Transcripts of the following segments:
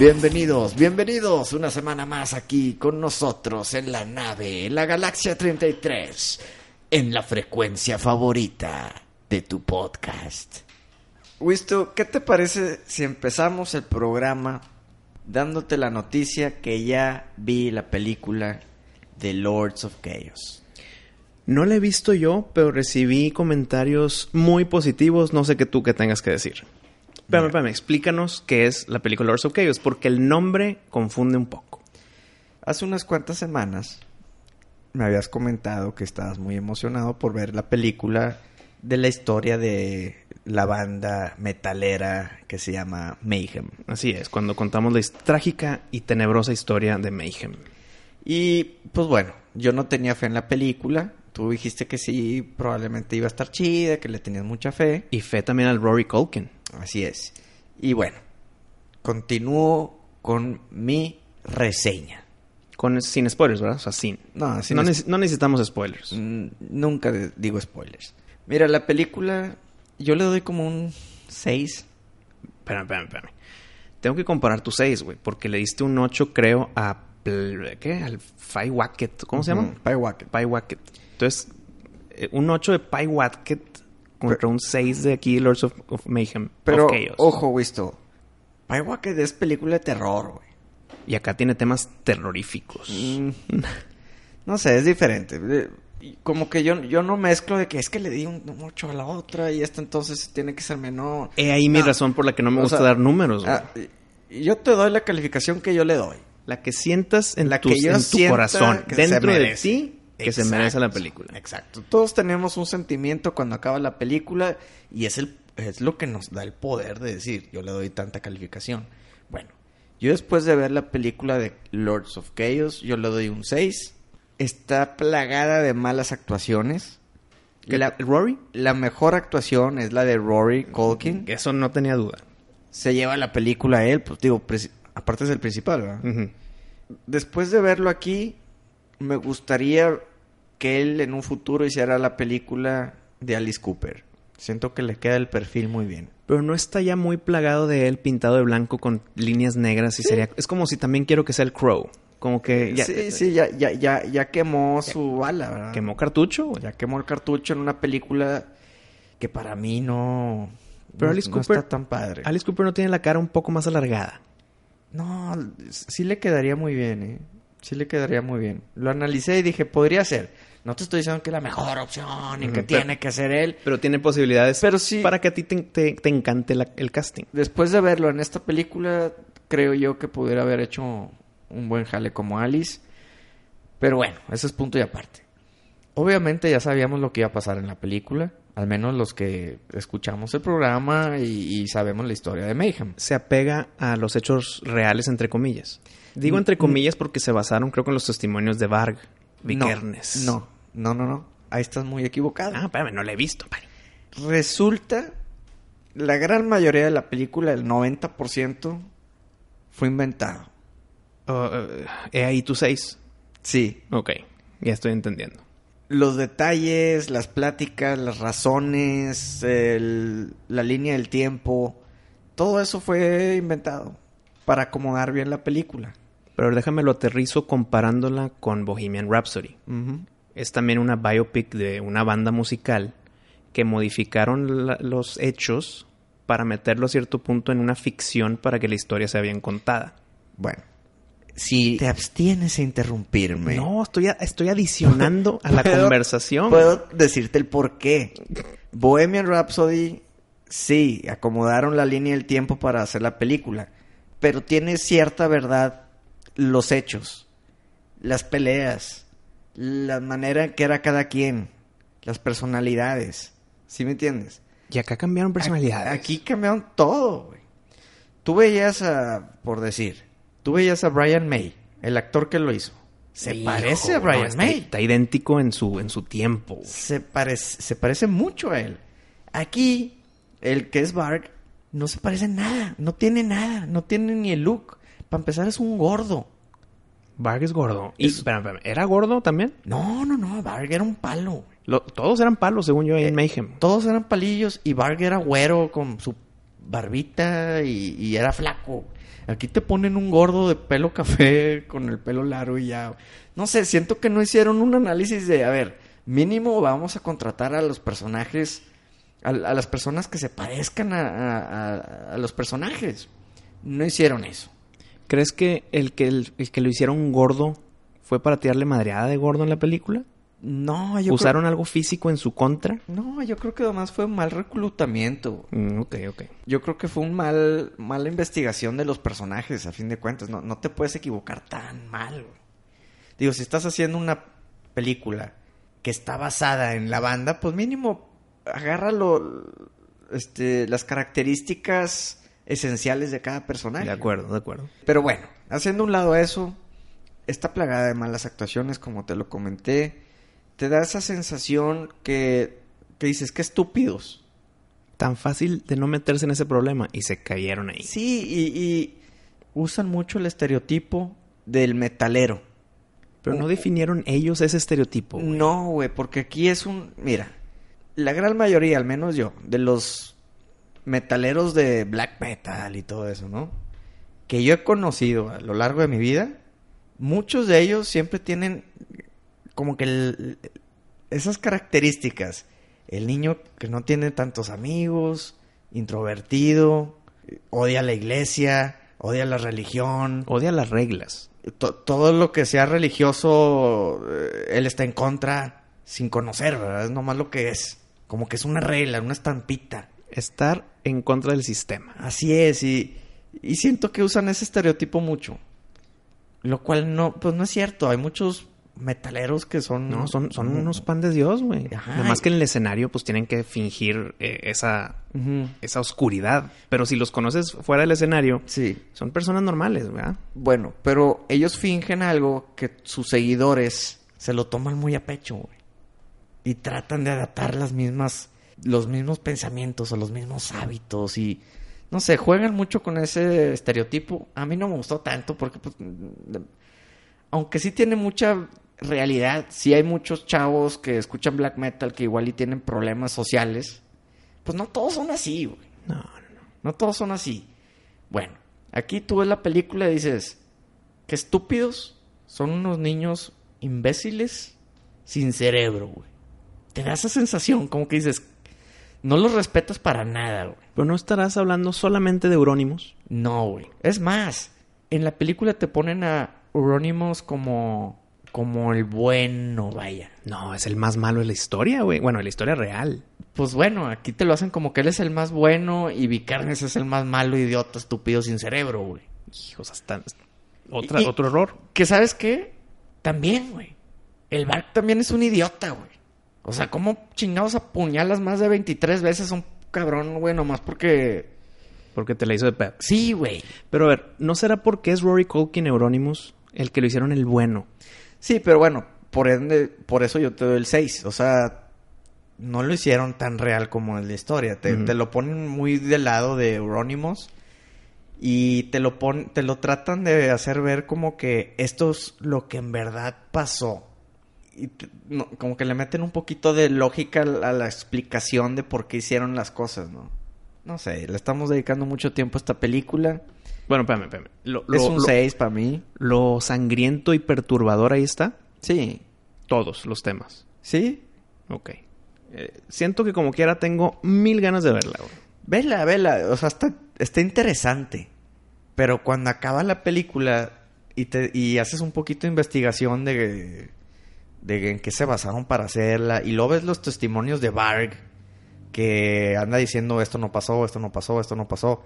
Bienvenidos, bienvenidos una semana más aquí con nosotros en la nave, en la Galaxia 33, en la frecuencia favorita de tu podcast. Wisto, ¿qué te parece si empezamos el programa dándote la noticia que ya vi la película de Lords of Chaos? No la he visto yo, pero recibí comentarios muy positivos. No sé qué tú que tengas que decir. Espérame, espérame, explícanos qué es la película Lords of Chaos, porque el nombre confunde un poco. Hace unas cuantas semanas me habías comentado que estabas muy emocionado por ver la película de la historia de la banda metalera que se llama Mayhem. Así es, cuando contamos la trágica y tenebrosa historia de Mayhem. Y pues bueno, yo no tenía fe en la película. Tú dijiste que sí, probablemente iba a estar chida, que le tenías mucha fe. Y fe también al Rory Culkin. Así es. Y bueno, continúo con mi reseña. Con, sin spoilers, ¿verdad? O sea, sin. No, sin no, no necesitamos spoilers. Mm, Nunca digo spoilers. Mira, la película yo le doy como un 6. Espérame, espérame, espérame. Tengo que comparar tu 6, güey, porque le diste un 8, creo, a... ¿Qué? Al Pie Wacket. ¿Cómo se llama? Pie Wacket. Pie Wacket. Entonces, eh, un 8 de Pie Wacket contra un 6 de aquí, Lords of, of Mayhem. Pero, of ojo, Wisto. Pie Wacket es película de terror, güey. Y acá tiene temas terroríficos. Mm, no sé, es diferente. Como que yo, yo no mezclo de que es que le di un 8 a la otra y esta entonces tiene que ser menor. He ahí mi razón por la que no me O gusta sea, dar números, güey. Ah, yo te doy la calificación que yo le doy. La que sientas en, La que yo en tu corazón, dentro de ti, que se merece la película. Exacto. Todos tenemos un sentimiento cuando acaba la película y es, el, es lo que nos da el poder de decir, yo le doy tanta calificación. Bueno, yo después de ver la película de Lords of Chaos, yo le doy un 6. Está plagada de malas actuaciones. ¿Qué- La, ¿Rory? la mejor actuación es la de Rory Culkin. Eso no tenía duda. Se lleva la película a él, pues digo, aparte es el principal, ¿verdad? Después de verlo aquí, me gustaría que él en un futuro hiciera la película de Alice Cooper. Siento que le queda el perfil muy bien. Pero no está ya muy plagado de él pintado de blanco con líneas negras y sería... Es como si también quiero que sea el Crow. Como que ya sí, sí, ya, ya, ya, ya quemó su bala, ¿verdad? quemó cartucho. güey. Ya quemó el cartucho en una película que para mí no... Pero no- Alice no Cooper- está tan padre. Alice Cooper no tiene la cara un poco más alargada. No, sí le quedaría muy bien, ¿eh? Sí le quedaría muy bien. Lo analicé y dije, podría ser. No te estoy diciendo que es la mejor opción y que pero- tiene que ser él. Pero tiene posibilidades Pero sí- para que a ti te, te- te encante la- el casting. Después de verlo en esta película, creo yo que pudiera haber hecho un buen jale como Alice. Pero bueno, ese es punto y aparte. Obviamente ya sabíamos lo que iba a pasar en la película. Al menos los que escuchamos el programa y, y sabemos la historia de Mayhem. Se apega a los hechos reales, entre comillas. Digo entre comillas porque se basaron, creo en los testimonios de Varg Vikernes. No, no, no, no. Ahí estás muy equivocado. Ah, espérame, no la he visto. padre. Resulta, la gran mayoría de la película, el 90%, fue inventado. He ahí tu seis. Sí, Ok, ya estoy entendiendo. los detalles, las pláticas, las razones, el- la línea del tiempo, todo eso fue inventado para acomodar bien la película. Pero déjame lo aterrizo comparándola con Bohemian Rhapsody. Es también una biopic de una banda musical que modificaron la- los hechos para meterlo a cierto punto en una ficción para que la historia sea bien contada. Bueno, si te abstienes a interrumpirme, No, estoy, a- estoy adicionando a la Puedo- conversación. puedo decirte el por qué. Bohemian Rhapsody, sí, acomodaron la línea del tiempo para hacer la película, pero tiene cierta verdad los hechos, las peleas, la manera que era cada quien, las personalidades. ¿Sí me entiendes? Y acá cambiaron personalidades. Aquí cambiaron todo, güey. Tú veías a, por decir, tú veías a Brian May, el actor que lo hizo. Se Hijo, parece a no, Brian está, May. está idéntico en su, en su tiempo. güey. Se parece, se parece mucho a él. Aquí, el que es Bark, no se parece en nada. No tiene nada. No tiene ni el look. Para empezar, es un gordo. Varg es gordo. Y, Es- espérame, espérame, ¿Era gordo también? No, no, no. Bark era un palo. Lo- todos eran palos, según yo, ahí Eh, en Mayhem. Todos eran palillos y Bark era güero con su barbita y, y era flaco. Aquí te ponen un gordo de pelo café con el pelo largo y ya. No sé, siento que no hicieron un análisis de, a ver, mínimo vamos a contratar a los personajes, a, a las personas que se parezcan a, a- a- a los personajes. No hicieron eso. ¿Crees que el que, el, el que lo hicieron gordo fue para tirarle madreada de gordo en la película? No, yo ¿Usaron algo físico en su contra? no, yo creo que además fue un mal reclutamiento. Mm, ok, ok. Yo creo que fue un mal, mala investigación de los personajes, a fin de cuentas. No, no te puedes equivocar tan mal. Digo, si estás haciendo una película que está basada en la banda, pues mínimo agárralo, este, las características esenciales de cada personaje. De acuerdo, de acuerdo. Pero bueno, haciendo un lado eso, está plagada de malas actuaciones, como te lo comenté. Te da esa sensación que, que dices, qué estúpidos. Tan fácil de no meterse en ese problema y se cayeron ahí. Sí, y, y usan mucho el estereotipo del metalero. Pero no definieron ellos ese estereotipo. güey. No, güey, porque aquí es un... Mira, la gran mayoría, al menos yo, de los metaleros de black metal y todo eso, ¿no? Que yo he conocido a lo largo de mi vida, muchos de ellos siempre tienen como que el- esas características. El niño que no tiene tantos amigos, introvertido, odia la iglesia, odia la religión, Odia las reglas. to- todo lo que sea religioso, eh, él está en contra sin conocer, ¿verdad? Es nomás lo que es. Como que es una regla, una estampita. Estar en contra del sistema. Así es, y, y siento que usan ese estereotipo mucho. Lo cual no, pues no es cierto. Hay muchos metaleros que son... No, son, son unos pan de Dios, güey. Además que en el escenario, pues tienen que fingir eh, esa, esa oscuridad. Pero si los conoces fuera del escenario, Sí. son personas normales, ¿verdad? Bueno, pero ellos fingen algo que sus seguidores se lo toman muy a pecho, güey. Y tratan de adaptar las mismas, los mismos pensamientos o los mismos hábitos y no sé, juegan mucho con ese estereotipo. A mí no me gustó tanto porque pues, aunque sí tiene mucha realidad, sí hay muchos chavos que escuchan black metal que igual y tienen problemas sociales. Pues no todos son así, güey. No, no, no. No todos son así. Bueno, aquí tú ves la película y dices, qué estúpidos son unos niños imbéciles sin cerebro, güey. Te da esa sensación, como que dices, no los respetas para nada, güey. Pero no estarás hablando solamente de Eurónimos. No, güey. Es más, en la película te ponen a Euronymous como, como el bueno, vaya. No, es el más malo de la historia, güey. Bueno, de la historia real. Pues bueno, aquí te lo hacen como que él es el más bueno y Vicarnes es el más malo, idiota, estúpido, sin cerebro, güey. Hijos, hasta... Otra, Y- otro error. Que sabes qué? También, güey. El Bark también es un idiota, güey. O sea, ¿cómo chingados apuñalas más de 23 veces a un cabrón, güey? Nomás porque... Porque te la hizo de pedo. Sí, güey. Pero a ver, ¿no será porque es Rory Culkin Euronymous el que lo hicieron el bueno? Sí, pero bueno, por ende, por eso yo te doy el 6. O sea, no lo hicieron tan real como en la historia. Te lo ponen muy del lado de Euronymous y te lo pon, te lo tratan de hacer ver como que esto es lo que en verdad pasó. Y no, como que le meten un poquito de lógica a la, a la explicación de por qué hicieron las cosas, ¿no? No sé, le estamos dedicando mucho tiempo a esta película. Bueno, espérame, espérame. Lo, es un lo- 6 para mí. lo sangriento y perturbador ahí está. Sí. Todos los temas. ¿Sí? Ok. Eh, siento que como quiera tengo mil ganas de verla, güey. Vela, vela, o sea, está, está interesante. Pero cuando acaba la película y, te, y haces un poquito de investigación de, de en qué se basaron para hacerla, y luego ves los testimonios de Varg, que anda diciendo esto no pasó, esto no pasó, esto no pasó.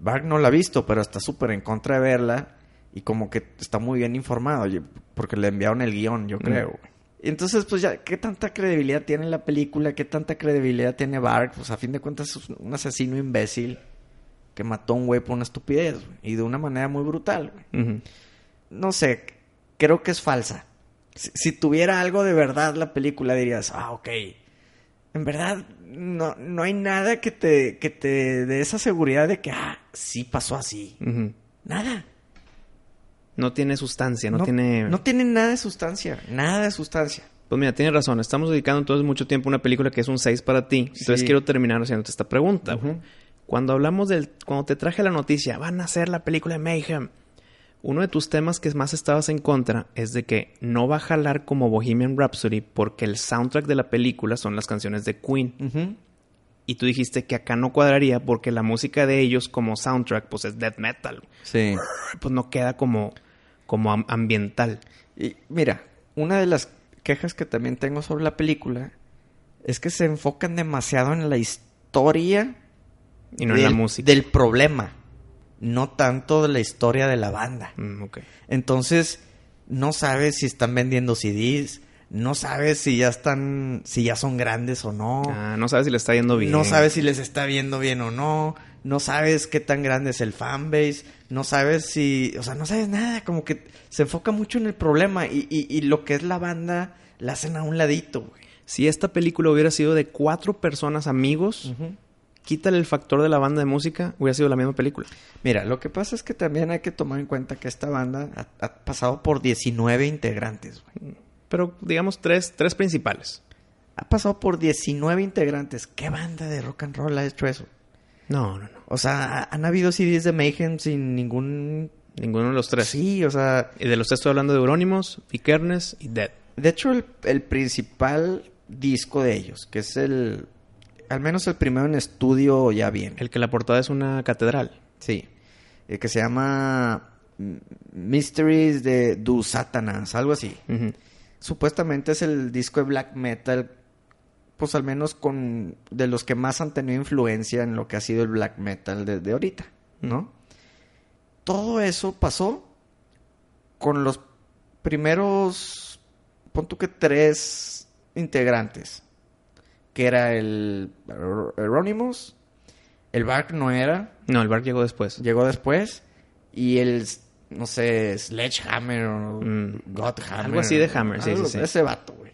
Varg no la ha visto, pero está súper en contra de verla y como que está muy bien informado, porque le enviaron el guion, yo creo. Entonces, pues ya, ¿qué tanta credibilidad tiene la película? ¿Qué tanta credibilidad tiene Varg? Pues a fin de cuentas es un asesino imbécil que mató a un güey por una estupidez, y de una manera muy brutal, güey. No sé, creo que es falsa. Si, si tuviera algo de verdad la película, dirías, ah, ok. En verdad, no, no hay nada que te, que te dé esa seguridad de que, ah, sí pasó así. Nada. No tiene sustancia, no, tiene... No tiene nada de sustancia. Nada de sustancia. Pues mira, tienes razón. Estamos dedicando entonces mucho tiempo a una película que es un 6 para ti. Entonces Sí. quiero terminar haciéndote esta pregunta. Cuando hablamos del... Cuando te traje la noticia, van a hacer la película de Mayhem. Uno de tus temas que más estabas en contra es de que no va a jalar como Bohemian Rhapsody porque el soundtrack de la película son las canciones de Queen. Y tú dijiste que acá no cuadraría porque la música de ellos como soundtrack pues es death metal. Sí. Pues no queda como, como am- ambiental. Y mira, una de las quejas que también tengo sobre la película es que se enfocan demasiado en la historia Y no en la música. del problema, no tanto de la historia de la banda. Mm. Entonces, no sabes si están vendiendo CDs, no sabes si ya están, si ya son grandes o no. Ah, no sabes si le está yendo bien. No sabes si les está viendo bien o no. No sabes qué tan grande es el fanbase. No sabes si... O sea, no sabes nada. Como que se enfoca mucho en el problema. Y, y- y lo que es la banda la hacen a un ladito, güey. Si esta película hubiera sido de cuatro personas amigos, quítale el factor de la banda de música, hubiera sido la misma película. Mira, lo que pasa es que también hay que tomar en cuenta que esta banda ha, ha pasado por 19 integrantes, güey. Pero digamos tres, tres principales. Ha pasado por 19 integrantes. ¿Qué banda de rock and roll ha hecho eso? No, no, no. O sea, ha- han habido CDs de Mayhem sin ningún... Ninguno de los tres. Sí, o sea... Y de los tres estoy hablando de Euronymous, Vikernes y Dead. De hecho, el, el principal disco de ellos, que es el... Al menos el primero en estudio ya bien. El que la portada es una catedral. Sí. El que se llama mm, Mysteries de Du Satanas, algo así. Supuestamente es el disco de black metal, pues al menos con... De los que más han tenido influencia en lo que ha sido el black metal desde ahorita, ¿no? Todo eso pasó con los primeros, pon tú que tres integrantes, que era el Euronymous, el Bark no era, No, el bar llegó después. llegó después, y el, no sé, Sledgehammer o Mm. Godhammer. Algo así de Hammer, sí, algo- sí, sí. Ese vato, güey,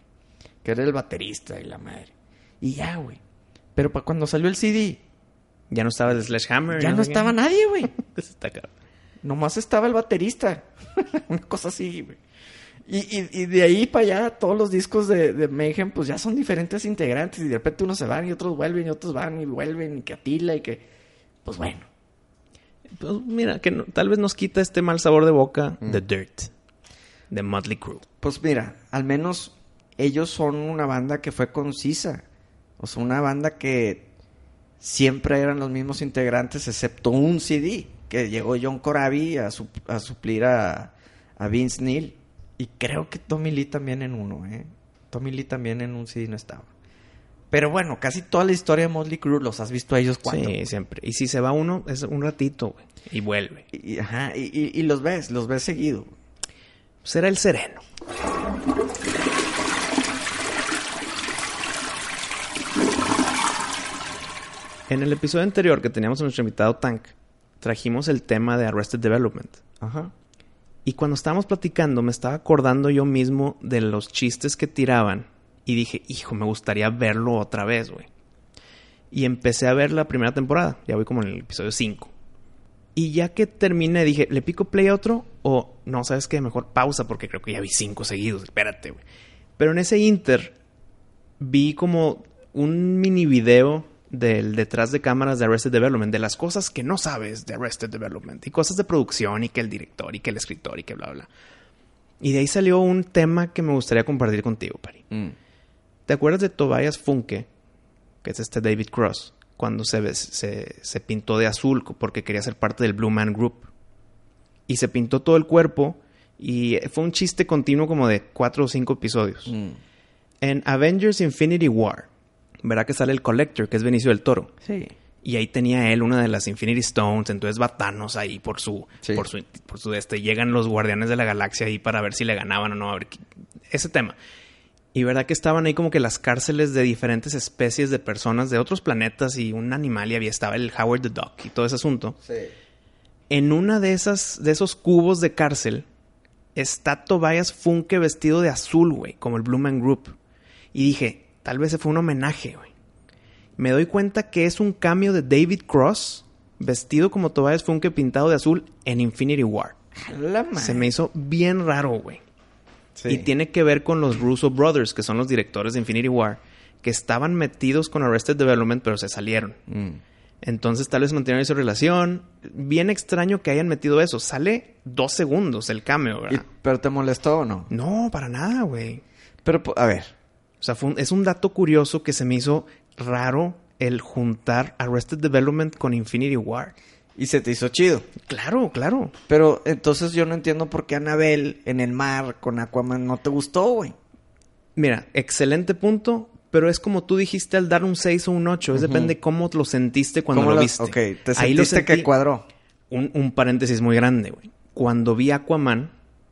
que era el baterista y la madre. Y ya, güey. Pero para cuando salió el CD, Ya no estaba el Sledgehammer. ya no qué. estaba nadie, güey. Nomás estaba el baterista. Una cosa así, güey. Y, y, y de ahí para allá, todos los discos de, de Mayhem, pues ya son diferentes integrantes. Y de repente unos se van y otros vuelven y otros van y vuelven y que Atila y que... Pues bueno. Pues mira, que no- tal vez nos quita este mal sabor de boca The Dirt. De Motley Crue. Pues mira, al menos ellos son una banda que fue concisa. O sea, una banda que siempre eran los mismos integrantes, excepto un CD, que llegó John Corabi a, su- a suplir a, a Vince Neil. Y creo que Tommy Lee también en uno, ¿eh? Tommy Lee también en un CD no estaba. Pero bueno, casi toda la historia de Motley Crue los has visto a ellos cuando. Sí, siempre. Y si se va uno, es un ratito, güey. Y vuelve. Y, ajá, y, y- y los ves, los ves seguido. Será el sereno. En el episodio anterior que teníamos a nuestro invitado Tank, trajimos el tema de Arrested Development. Ajá. Y cuando estábamos platicando, me estaba acordando yo mismo de los chistes que tiraban. Y dije, hijo, me gustaría verlo otra vez, güey. Y empecé a ver la primera temporada. Ya voy como en el episodio 5. Y ya que terminé, dije, ¿le pico play a otro? O no, ¿sabes qué? Mejor pausa porque creo que ya vi cinco seguidos. Espérate, güey. Pero en ese inter vi como un mini video del detrás de cámaras de Arrested Development, de las cosas que no sabes de Arrested Development, y cosas de producción, y que el director, y que el escritor, y que bla, bla. Y de ahí salió un tema que me gustaría compartir contigo, Pari. Mm. ¿Te acuerdas de Tobias Funke? Que es este David Cross. Cuando se, se, se pintó de azul porque quería ser parte del Blue Man Group. Y se pintó todo el cuerpo. Y fue un chiste continuo como de cuatro o cinco episodios. Mm. En Avengers Infinity War, verá que sale el Collector, que es Benicio del Toro. Sí. Y ahí tenía él una de las Infinity Stones, entonces va Thanos ahí por su, Sí. por su, por su este. Llegan los Guardianes de la Galaxia ahí para ver si le ganaban o no, a ver qué- ese tema. Y verdad que estaban ahí como que las cárceles de diferentes especies de personas de otros planetas y un animal y había estaba el Howard the Duck y todo ese asunto. Sí. En una de esas, de esos cubos de cárcel, está Tobias Funke vestido de azul, güey, como el Blue Man Group. Y dije, tal vez se fue un homenaje, güey. Me doy cuenta que es un cambio de David Cross vestido como Tobias Funke pintado de azul en Infinity War. La. Se me hizo bien raro, güey. Sí. Y tiene que ver con los Russo Brothers, que son los directores de Infinity War, que estaban metidos con Arrested Development, pero se salieron. Mm. Entonces tal vez mantuvieron su relación. Bien extraño que hayan metido eso. Sale dos segundos el cameo, ¿Y- ¿verdad? ¿Pero te molestó o no? No, para nada, güey. Pero, a ver. O sea, fue un- es un dato curioso que se me hizo raro el juntar Arrested Development con Infinity War. Y se te hizo chido. Claro, claro. Pero entonces yo no entiendo por qué Anabel en el mar con Aquaman no te gustó, güey. Mira, excelente punto, pero es como tú dijiste al dar un 6 o un 8. Es depende cómo lo sentiste cuando ¿Cómo lo la- viste. Ok, te Ahí lo sentiste que sentí. cuadró. un, un paréntesis muy grande, güey. Cuando vi Aquaman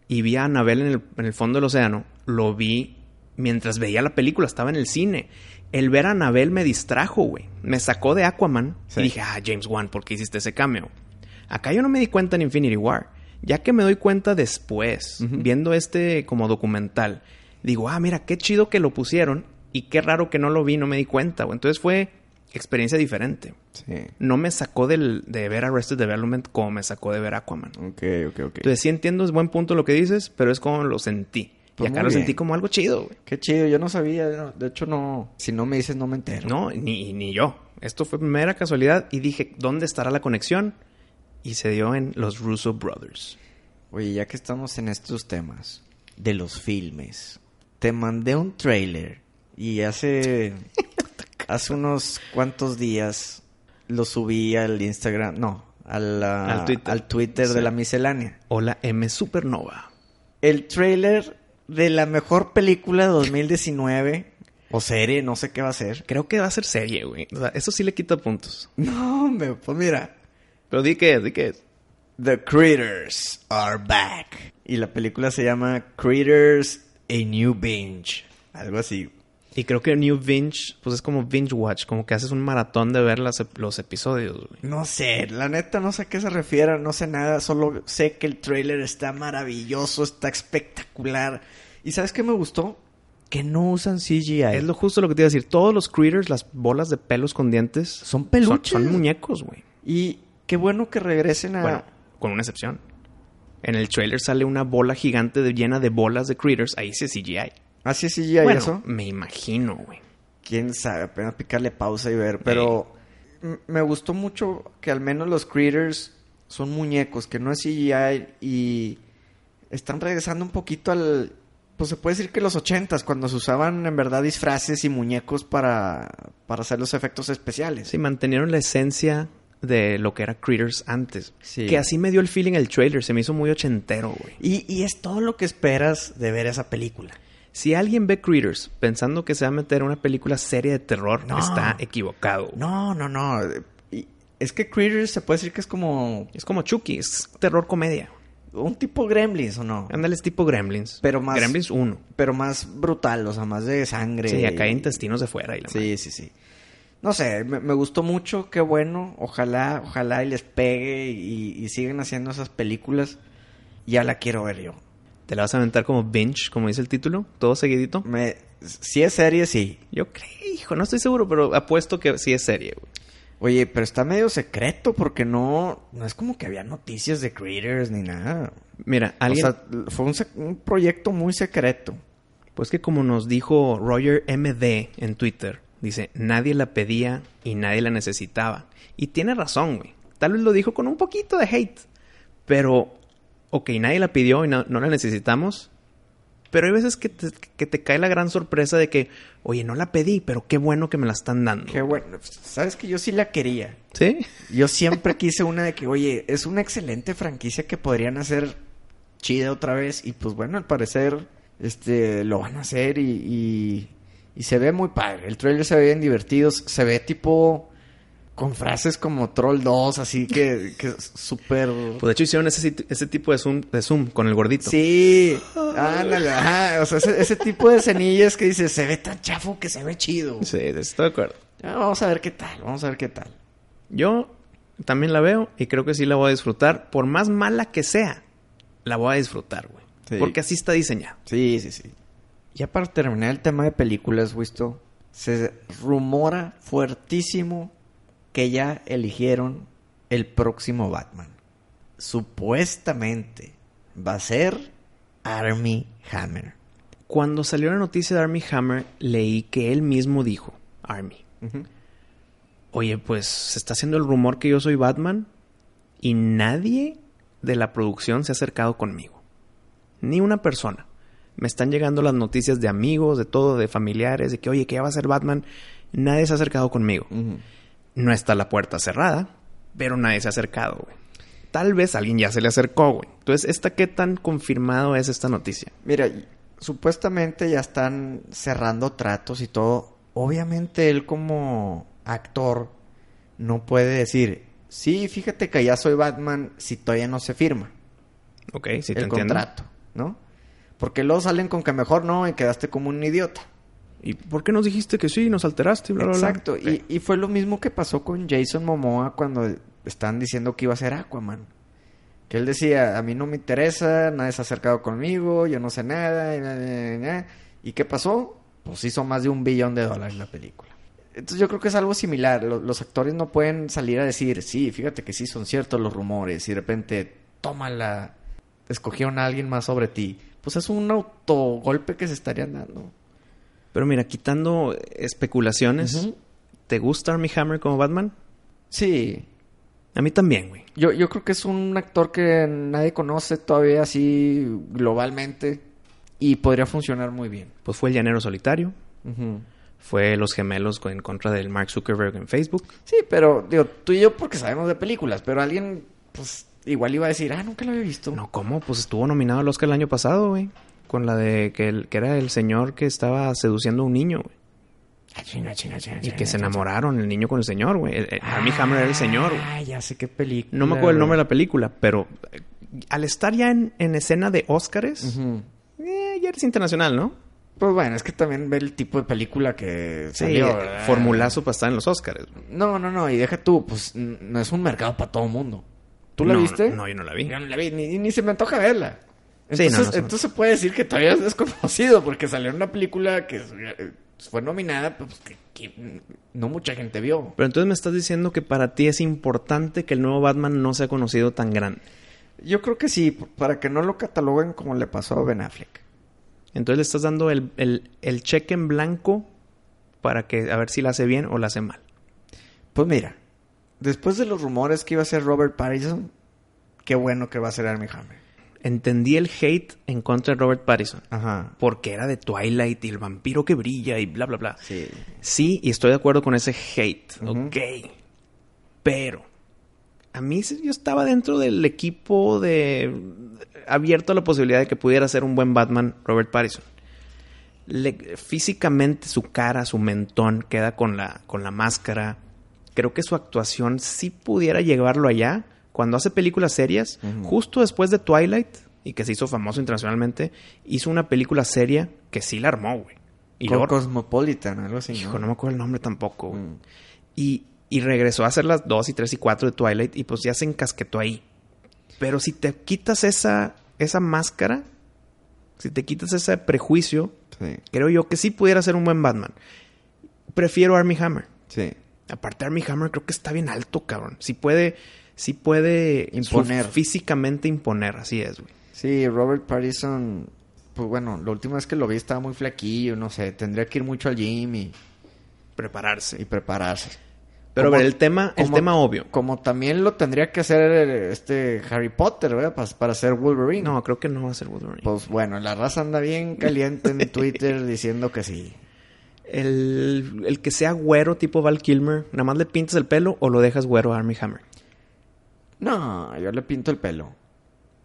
y vi a Annabelle en el, en el fondo del océano, lo vi mientras veía la película, estaba en el cine. El ver a Annabelle me distrajo, güey. Me sacó de Aquaman Sí. y dije, ah, James Wan, ¿por qué hiciste ese cameo? Acá yo no me di cuenta en Infinity War. Ya que me doy cuenta después, viendo este como documental, digo, ah, mira, qué chido que lo pusieron y qué raro que no lo vi, no me di cuenta, güey. Entonces fue experiencia diferente Sí. no me sacó del, de ver Arrested Development como me sacó de ver Aquaman. Ok, ok, ok. Entonces sí entiendo, es buen punto lo que dices, pero es como lo sentí. Y acá lo sentí como algo chido, güey. Qué chido, yo no sabía. no, De hecho, no. Si no me dices, no me entero. No, ni, ni yo. Esto fue mera casualidad y dije, ¿dónde estará la conexión? Y se dio en los Russo Brothers. Oye, ya que estamos en estos temas de los filmes, te mandé un trailer y hace hace unos cuantos días lo subí al Instagram, no, al, Al Twitter. al Twitter de la miscelánea. Hola M Supernova. El trailer de la mejor película de 2019 o serie, no sé qué va a ser. Creo que va a ser serie, güey. O sea, eso sí le quita puntos. No, hombre, pues mira, Pero di qué es, di qué es. The Critters are back. Y la película se llama Critters A New Binge. Algo así. Y creo que New Binge, pues es como binge watch, como que haces un maratón de ver las- los episodios, güey. No sé, la neta no sé a qué se refiere, no sé nada, solo sé que el trailer está maravilloso, está espectacular. ¿Y sabes qué me gustó? Que no usan CGI. Es lo justo lo que te iba a decir. Todos los critters, las bolas de pelos con dientes, Son peluches. Son, son muñecos, güey. Y qué bueno que regresen a... Bueno, con una excepción. En el trailer sale una bola gigante de- llena de bolas de critters. Ahí sí es CGI. ¿Así es CGI bueno, eso? me imagino, güey. quién sabe, apenas picarle pausa y ver, pero me gustó mucho que al menos los critters son muñecos, que no es CGI y están regresando un poquito al pues se puede decir que los ochentas cuando se usaban en verdad disfraces y muñecos para para hacer los efectos especiales. Sí, mantenieron la esencia de lo que era critters antes. Sí. Que así me dio el feeling el trailer. Se me hizo muy ochentero, güey. Y, y es todo lo que esperas de ver esa película. Si alguien ve Critters pensando que se va a meter una película seria de terror, No. está equivocado. No, no, no. Es que Critters se puede decir que es como Es como Chucky, es terror comedia. un tipo Gremlins, ¿o no? Ándale, es tipo Gremlins. Pero más- Gremlins 1. pero más brutal, o sea, más de sangre. Sí, acá hay intestinos de fuera. Y la madre. Sí, sí, sí. No sé, me, me gustó mucho, qué bueno. Ojalá, ojalá y les pegue y, y sigan haciendo esas películas. Ya la quiero ver yo. ¿Te la vas a aventar como binge, como dice el título? ¿Todo seguidito? Me, si es serie, sí. Yo creo, hijo, no estoy seguro, pero apuesto que sí es serie, güey. Oye, pero está medio secreto porque no, no es como que había noticias de Creators ni nada. Mira, alguien... O sea, fue un, un proyecto muy secreto. Pues que como nos dijo Roger MD en Twitter, dice, nadie la pedía y nadie la necesitaba. Y tiene razón, güey. Tal vez lo dijo con un poquito de hate. Pero, ok, nadie la pidió y no, no la necesitamos. Pero hay veces que te, que te cae la gran sorpresa de que, oye, no la pedí, pero qué bueno que me la están dando. Qué bueno. Sabes que yo sí la quería. ¿Sí? Yo siempre quise una de que, oye, es una excelente franquicia que podrían hacer chida otra vez. Y pues bueno, al parecer, este, lo van a hacer y, y, y se ve muy padre. El trailer se ve bien divertido. Se ve tipo con frases como Troll 2, así que, que súper... Pues de hecho hicieron ese, ese tipo de zoom, de zoom con el gordito. Sí, ándale, o sea, ese, ese tipo de cenillas que dices, se ve tan chafo que se ve chido. Sí, estoy de acuerdo. Ah, vamos a ver qué tal, vamos a ver qué tal. Yo también la veo y creo que sí la voy a disfrutar. Por más mala que sea, la voy a disfrutar, güey. Sí. Porque así está diseñado. Sí, sí, sí. Ya para terminar el tema de películas, Wisto, se rumora fuertísimo que ya eligieron el próximo Batman. Supuestamente va a ser Army Hammer. Cuando salió la noticia de Army Hammer, leí que él mismo dijo, Army, oye, pues se está haciendo el rumor que yo soy Batman y nadie de la producción se ha acercado conmigo. Ni una persona. Me están llegando las noticias de amigos, de todo, de familiares, de que, oye, que ya va a ser Batman. Nadie se ha acercado conmigo. No está la puerta cerrada, pero nadie se ha acercado, güey. Tal vez alguien ya se le acercó, güey. Entonces, ¿esta qué tan confirmado es esta noticia? Mira, supuestamente ya están cerrando tratos y todo. Obviamente él como actor no puede decir, sí, fíjate que ya soy Batman si todavía no se firma Ok, sí te el entiendo. contrato, ¿no? Porque luego salen con que mejor no y quedaste como un idiota. ¿Y por qué nos dijiste que sí? Nos alteraste, y bla, bla, bla? Exacto. Y, y fue lo mismo que pasó con Jason Momoa cuando están diciendo que iba a ser Aquaman. Que él decía, a mí no me interesa, nadie se ha acercado conmigo, yo no sé nada. Y, na, na, na, na". ¿Y qué pasó? Pues hizo más de un billón de dólares la película. Entonces yo creo que es algo similar. Lo- Los, actores no pueden salir a decir, sí, fíjate que sí son ciertos los rumores. Y de repente, tómala, escogieron a alguien más sobre ti. Pues es un autogolpe que se estarían dando. Pero mira, quitando especulaciones. ¿te gusta Armie Hammer como Batman? Sí, A mí también, güey. Yo, yo creo que es un actor que nadie conoce todavía así globalmente y podría funcionar muy bien. Pues fue el llanero solitario, fue los gemelos en contra del Mark Zuckerberg en Facebook. Sí, pero digo, tú y yo porque sabemos de películas, pero alguien pues igual iba a decir, ah, nunca lo había visto. No, ¿cómo? Pues estuvo nominado al Oscar el año pasado, güey. Con la de que, el- que era el señor que estaba seduciendo a un niño, güey. Ah, Y que se enamoraron el niño con el señor, güey. El- el- Armie Hammer era el señor, güey. Ah, ya sé qué película. No me acuerdo el nombre de la película, pero eh, al estar ya en, en escena de Oscars, Ujú. eh, ya eres internacional, ¿no? Pues bueno, es que también ve el tipo de película que Sí, salió, eh, ¿verdad? formulazo para estar en los Oscars. No, no, no, y deja tú, pues no es un mercado para todo mundo. ¿Tú la No, viste? No, yo no la vi. Yo no la vi, ni, ni se me antoja verla. Sí, Entonces, no, no entonces se puede decir que todavía es desconocido porque salió en una película que eh, fue nominada, pues que, que no mucha gente vio. Pero entonces me estás diciendo que para ti es importante que el nuevo Batman no sea conocido tan grande. Yo creo que sí, para que no lo cataloguen como le pasó a Ben Affleck. Entonces le estás dando el, el- el cheque en blanco para que a ver si la hace bien o la hace mal. Pues mira, después de los rumores que iba a ser Robert Pattinson, qué bueno que va a ser Armie Hammer. Entendí el hate en contra de Robert Pattinson. Ajá. Porque era de Twilight y el vampiro que brilla y bla, bla, bla. Sí. Sí, y estoy de acuerdo con ese hate. Ujú. Ok. Pero a mí yo estaba dentro del equipo de abierto a la posibilidad de que pudiera ser un buen Batman Robert Pattinson. Le- físicamente su cara, su mentón queda con la, con la máscara. Creo que su actuación sí pudiera llevarlo allá. Cuando hace películas serias, justo después de Twilight, y que se hizo famoso internacionalmente, hizo una película seria que sí la armó, güey. Y Con luego- Cosmopolitan, algo así. Hijo, no me acuerdo el nombre tampoco. güey. Mm. Y, y regresó a hacer las 2 y 3 y 4 de Twilight y pues ya se encasquetó ahí. Pero si te quitas esa, esa máscara, si te quitas ese prejuicio, Sí, creo yo que sí pudiera ser un buen Batman. Prefiero Armie Hammer. sí. Aparte Armie Hammer creo que está bien alto, cabrón. Sí puede, sí puede Imponer. físicamente imponer, así es, güey. Sí, Robert Pattinson, pues bueno, la última vez que lo vi estaba muy flaquillo, no sé, tendría que ir mucho al gym y, Prepararse. y prepararse. Pero a ver, el tema, el como- tema obvio. Como también lo tendría que hacer este Harry Potter, ¿verdad? Para, para ser Wolverine. No, creo que no va a ser Wolverine. Pues bueno, la raza anda bien caliente en Twitter diciendo que sí. El, el que sea güero tipo Val Kilmer, ¿nada más le pintas el pelo o lo dejas güero a Armie Hammer? No, yo le pinto el pelo.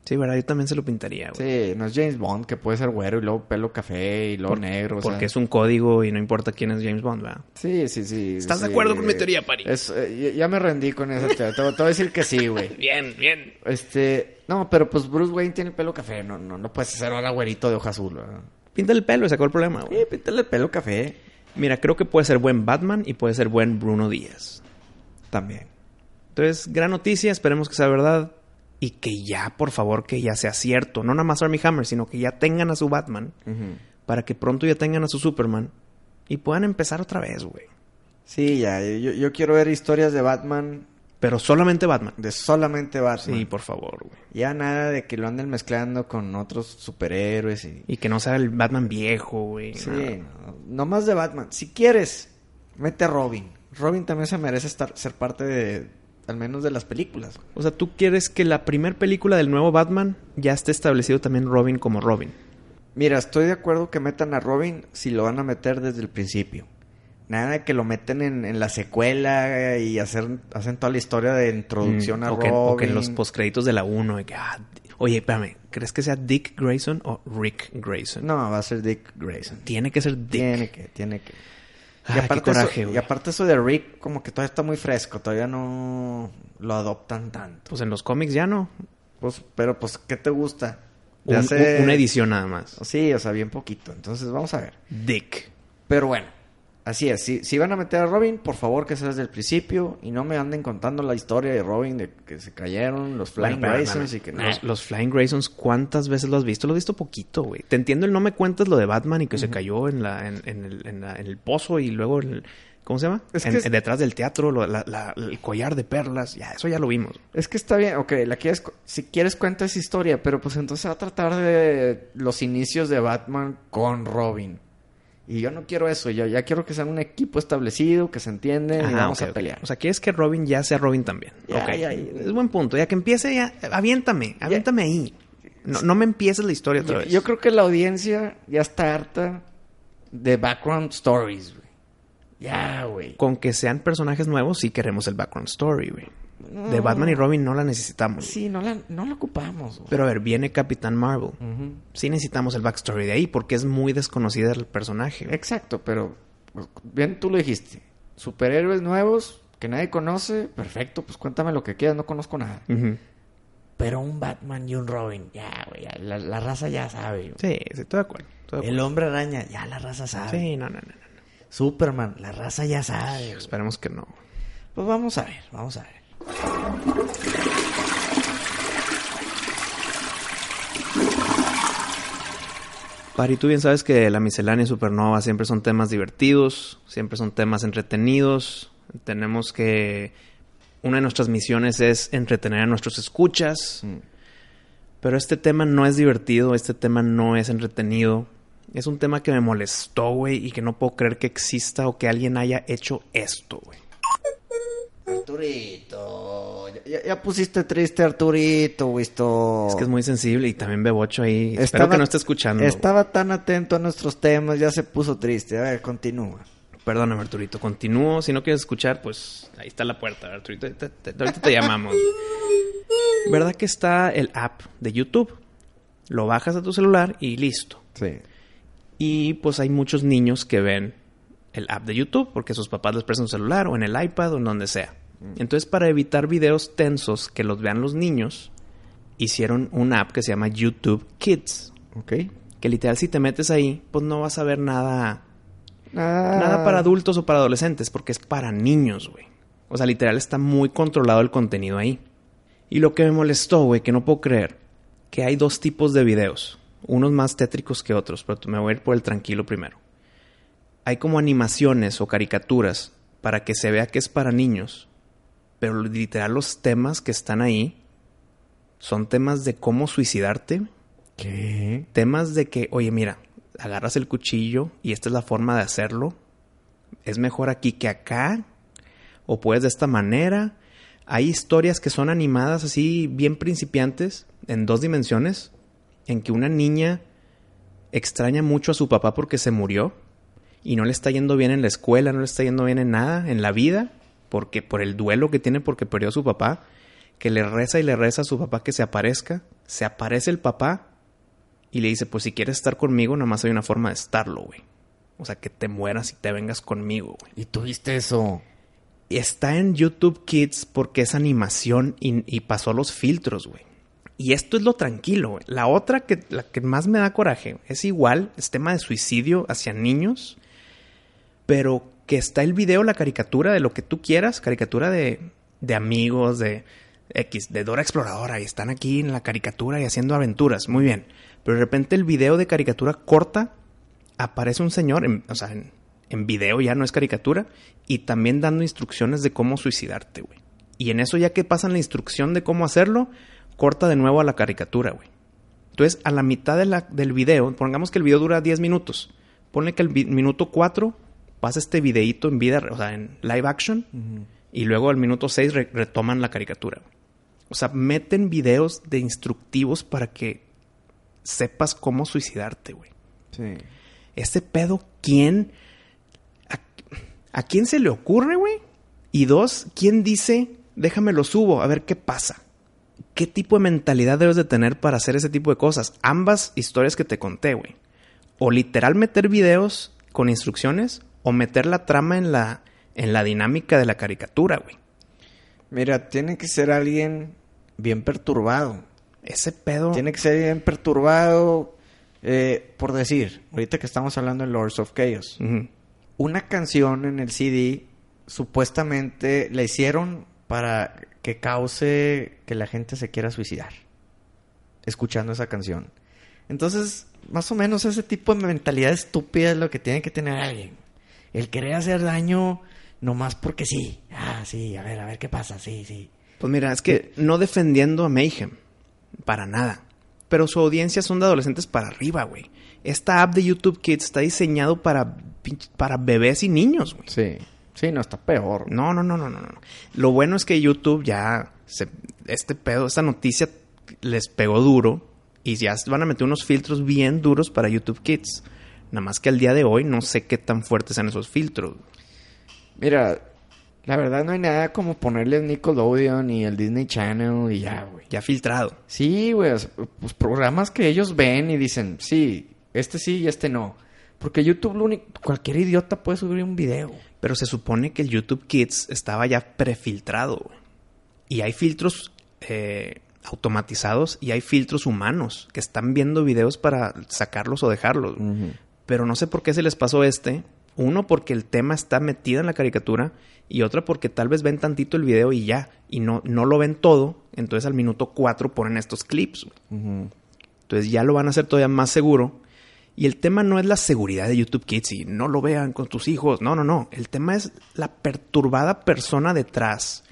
Sí, ¿verdad? Yo también se lo pintaría, güey. Sí, no es James Bond, que puede ser güero y luego pelo café y luego Por- negro. o Porque sea. es un código y no importa quién es James Bond, ¿verdad? Sí, sí, sí. ¿Estás de acuerdo con mi teoría, Pari? Es, eh, ya me rendí con esa teoría. Te, voy- te voy a decir que sí, güey. Bien, bien. Este, no, pero pues Bruce Wayne tiene el pelo café, no, no, no puedes hacer ahora güerito de hoja azul, ¿verdad? Pinta el pelo y sacó el problema, güey. Sí, píntale el pelo café Mira, creo que puede ser buen Batman y puede ser buen Bruno Díaz. también. Entonces, gran noticia, esperemos que sea verdad. y que ya, por favor, que ya sea cierto. No nada más Armie Hammer, sino que ya tengan a su Batman para que pronto ya tengan a su Superman y puedan empezar otra vez, güey. Sí, ya, yo, yo quiero ver historias de Batman, Pero solamente Batman. de solamente Batman. Sí, por favor, güey. Ya nada de que lo anden mezclando con otros superhéroes y... Y que no sea el Batman viejo, güey. Sí, no más de Batman. Si quieres, mete a Robin. Robin también se merece estar, ser parte de, al menos de las películas. O sea, ¿tú quieres que la primera película del nuevo Batman ya esté establecido también Robin como Robin? Mira, estoy de acuerdo que metan a Robin si lo van a meter desde el principio. Nada de que lo meten en, en la secuela y hacer, hacen toda la historia de introducción Mm, a o, que, Robin. o que en los postcréditos de la 1, de que, ah, oye, espérame, ¿crees que sea Dick Grayson o Rick Grayson? No, va a ser Dick Grayson. Tiene que ser Dick. Tiene que, tiene que. Ay, qué coraje, eso, y aparte eso de Rick, como que todavía está muy fresco, todavía no lo adoptan tanto. Pues en los cómics ya no. Pues, pero pues, ¿qué te gusta? Un- Una edición nada más. Sí, o sea, bien poquito. Entonces, vamos a ver. Dick. Pero bueno, así es. Si, si van a meter a Robin, por favor que sea desde el principio y no me anden contando la historia de Robin de que se cayeron los Flying Bueno, Graysons y que no. Los, los Flying Graysons, ¿cuántas veces lo has visto? Lo he visto poquito, güey. Te entiendo el no me cuentas lo de Batman y que se cayó en, la, en, en el, en la- en el pozo y luego en el- ¿Cómo se llama? Es En- es- Detrás del teatro, lo- la- la- el collar de perlas. Ya, eso ya lo vimos. Es que está bien, ok, la quieres, si quieres cuenta esa historia, pero pues entonces va a tratar de los inicios de Batman con Robin. Y yo no quiero eso, yo ya quiero que sean un equipo establecido, que se entienden y Ajá, vamos a pelear. O sea, quieres que Robin ya sea Robin también. Ya, Ok. ya, ya. Es buen punto. Ya que empiece, ya, aviéntame, aviéntame ahí. No, no me empieces la historia otra yo, vez. yo creo que la audiencia ya está harta de background stories, güey. Ya, güey. Con que sean personajes nuevos, sí queremos el background story, güey. De No. Batman y Robin no la necesitamos. Sí, no la, no la ocupamos, güey. Pero a ver, viene Capitán Marvel. Sí necesitamos el backstory de ahí porque es muy desconocida el personaje. güey. Exacto, pero pues, bien tú lo dijiste. Superhéroes nuevos que nadie conoce, perfecto, pues cuéntame lo que quieras, no conozco nada. Pero un Batman y un Robin, ya, güey, ya, la, la raza ya sabe. güey. Sí, sí, estoy de acuerdo. de El hombre araña, ya la raza sabe. Sí, no, no, no, no. Superman, la raza ya sabe. Esperemos que no. Pues vamos a ver, vamos a ver. Pari, tú bien sabes que la miscelánea y supernova siempre son temas divertidos, siempre son temas entretenidos. Tenemos que... Una de nuestras misiones es entretener a nuestros escuchas. Mm. Pero este tema no es divertido, este tema no es entretenido. Es un tema que me molestó, güey, y que no puedo creer que exista o que alguien haya hecho esto, güey. Arturito, ya, pusiste triste Arturito, Wisto. Es que es muy sensible y también Bebocho ahí. Espero que no esté escuchando. Estaba tan atento a nuestros temas, ya se puso triste. A ver, continúa. Perdóname, Arturito. Continúo. Si no quieres escuchar, pues ahí está la puerta, Arturito. Ahorita te, te- ahorita te llamamos. ¿Verdad que está el app de YouTube? Lo bajas a tu celular y listo. Sí. Y pues hay muchos niños que ven el app de YouTube porque sus papás les prestan un celular o en el iPad o en donde sea. Entonces, para evitar videos tensos que los vean los niños, hicieron una app que se llama YouTube Kids. Ok. Que literal, si te metes ahí, pues no vas a ver nada Nada, Nada para adultos o para adolescentes, porque es para niños, güey. O sea, literal está muy controlado el contenido ahí. Y lo que me molestó, güey, que no puedo creer, que hay dos tipos de videos. Unos más tétricos que otros, pero me voy a ir por el tranquilo primero. Hay como animaciones o caricaturas para que se vea que es para niños, pero literal los temas que están ahí son temas de cómo suicidarte, ¿Qué? temas de que, oye, mira, agarras el cuchillo y esta es la forma de hacerlo. Es mejor aquí que acá. O puedes de esta manera. Hay historias que son animadas así, bien principiantes, en dos dimensiones, en que una niña extraña mucho a su papá porque se murió y no le está yendo bien en la escuela, no le está yendo bien en nada, en la vida, porque por el duelo que tiene porque perdió a su papá, que le reza y le reza a su papá que se aparezca, se aparece el papá y le dice, pues si quieres estar conmigo, nada más hay una forma de estarlo, güey. O sea, que te mueras y te vengas conmigo, güey. ¿Y tuviste eso? Está en YouTube Kids porque es animación y, y pasó los filtros, güey. Y esto es lo tranquilo, güey. La otra que, la que más me da coraje es igual, es tema de suicidio hacia niños, pero que está el video, la caricatura de lo que tú quieras, caricatura de, de amigos, de X, de Dora Exploradora, y están aquí en la caricatura y haciendo aventuras, muy bien. Pero de repente el video de caricatura corta, aparece un señor, en- o sea, en, video ya no es caricatura, y también dando instrucciones de cómo suicidarte, güey. Y en eso ya que pasan la instrucción de cómo hacerlo, corta de nuevo a la caricatura, güey. Entonces, a la mitad del video, pongamos que el video dura 10 minutos. Ponle que el minuto 4 pasa este videíto en vida, o sea, en live action. Y luego al minuto 6 re- retoman la caricatura. O sea, meten videos de instructivos para que sepas cómo suicidarte, güey. Sí. Este pedo, ¿quién? ¿A, a quién se le ocurre, güey? Y dos, ¿quién dice, déjame lo subo, a ver qué pasa? ¿Qué tipo de mentalidad debes de tener para hacer ese tipo de cosas? Ambas historias que te conté, güey. O literal meter videos con instrucciones, o meter la trama en la, en la dinámica de la caricatura, güey. Mira, tiene que ser alguien bien perturbado. Ese pedo... Tiene que ser bien perturbado. eh, por decir, ahorita que estamos hablando de Lords of Chaos. Una canción en el CD supuestamente la hicieron para que cause que la gente se quiera suicidar. Escuchando esa canción. Entonces, más o menos ese tipo de mentalidad estúpida es lo que tiene que tener alguien. El querer hacer daño nomás porque sí. Ah, sí, a ver, a ver qué pasa, sí, sí. Pues mira, es que no defendiendo a Mayhem, para nada. Pero su audiencia son de adolescentes para arriba, güey. Esta app de YouTube Kids está diseñado para, para bebés y niños, güey. Sí. Sí, no, está peor. No, no, no, no, no, no. Lo bueno es que YouTube ya se, este pedo, esta noticia les pegó duro y ya van a meter unos filtros bien duros para YouTube Kids. Nada más que al día de hoy no sé qué tan fuertes sean esos filtros. Mira, la verdad no hay nada como ponerle el Nickelodeon y el Disney Channel y ya, güey. Ya filtrado. Sí, güey, pues programas que ellos ven y dicen, sí, este sí y este no. Porque YouTube, lo único, cualquier idiota puede subir un video. Pero se supone que el YouTube Kids estaba ya prefiltrado. güey. Y hay filtros eh, automatizados y hay filtros humanos que están viendo videos para sacarlos o dejarlos. Pero no sé por qué se les pasó este. Uno, porque el tema está metido en la caricatura. Y otra, porque tal vez ven tantito el video y ya. Y no, no lo ven todo. Entonces al minuto 4 ponen estos clips. Entonces ya lo van a hacer todavía más seguro. Y el tema no es la seguridad de YouTube Kids y no lo vean con tus hijos. No, no, no. El tema es la perturbada persona detrás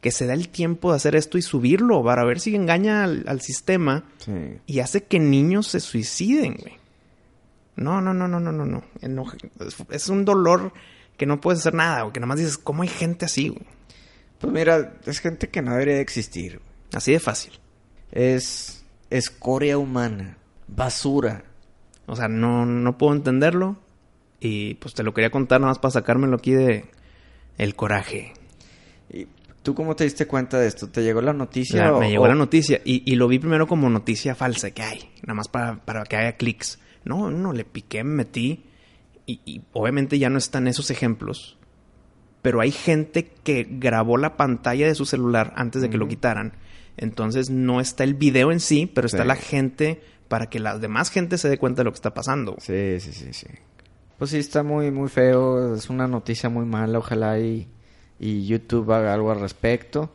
que se da el tiempo de hacer esto y subirlo para ver si engaña al, al sistema Sí. y hace que niños se suiciden, güey. No, no, no, no, no, no, no. Es, un dolor que no puedes hacer nada, güey. Que nada más dices, ¿cómo hay gente así, güey? Pues mira, es gente que no debería de existir. güey. Así de fácil. Es escoria humana, basura. O sea, no, no puedo entenderlo. Y pues te lo quería contar nada más para sacármelo aquí de el coraje. ¿Y tú cómo te diste cuenta de esto? ¿Te llegó la noticia? O- me llegó o- la noticia y, y lo vi primero como noticia falsa que hay, nada más para, para que haya clics. No, no, le piqué, me metí y, y obviamente ya no están esos ejemplos. Pero hay gente que grabó la pantalla de su celular antes de que lo quitaran. Entonces no está el video en sí, pero está Sí. la gente para que la demás gente se dé cuenta de lo que está pasando. Sí, sí, sí, sí. Pues sí, está muy, muy feo. Es una noticia muy mala. Ojalá y, y YouTube haga algo al respecto.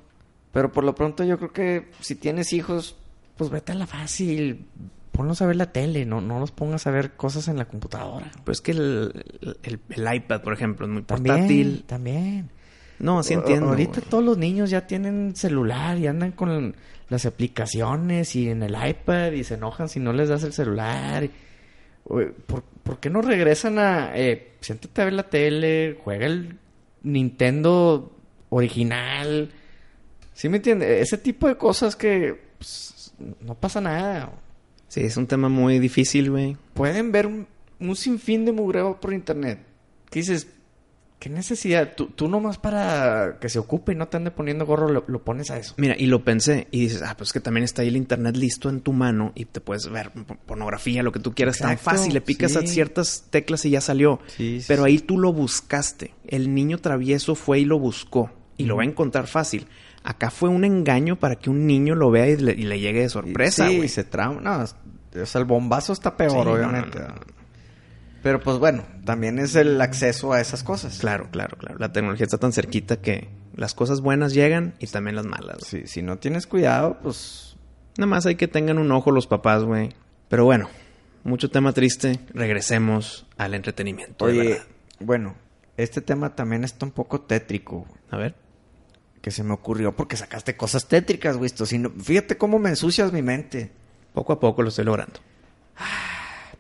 Pero por lo pronto yo creo que si tienes hijos, pues vete a la fácil. Ponlos a ver la tele. No, no los pongas a ver cosas en la computadora. Pues es que el, el- el iPad, por ejemplo, es muy portátil. También. No, sí entiendo. Ahorita güey. todos los niños ya tienen celular y andan con las aplicaciones y en el iPad y se enojan si no les das el celular. ¿Por, por qué no regresan a... Eh, siéntate a ver la tele, juega el Nintendo original? ¿Sí me entiendes? Ese tipo de cosas que pues, no pasa nada. Sí, es un tema muy difícil, güey. Pueden ver un, un sinfín de mugreo por internet. ¿Qué dices? ¿Qué necesidad? Tú, tú nomás para que se ocupe y no te ande poniendo gorro lo, lo pones a eso. Mira, y lo pensé y dices, ah, pues que también está ahí el internet listo en tu mano y te puedes ver pornografía, lo que tú quieras, tan fácil, le picas a ciertas teclas y ya salió. Sí, sí, Pero ahí tú lo buscaste. El niño travieso fue y lo buscó y lo va a encontrar fácil. Acá fue un engaño para que un niño lo vea y le, y le llegue de sorpresa, sí, güey. se trauma. No, o sea, el bombazo está peor, Sí, obviamente. no, no, no. Pero pues bueno, también es el acceso a esas cosas. Claro, claro, claro. La tecnología está tan cerquita que Las cosas buenas llegan y también las malas. Sí, si no tienes cuidado, pues... Nada más hay que tengan un ojo los papás, güey. Pero bueno, mucho tema triste. Regresemos al entretenimiento. Oye, bueno, este tema también está un poco tétrico. A ver. Que se me ocurrió porque sacaste cosas tétricas, güey. esto, si no- fíjate cómo me ensucias mi mente. Poco a poco lo estoy logrando.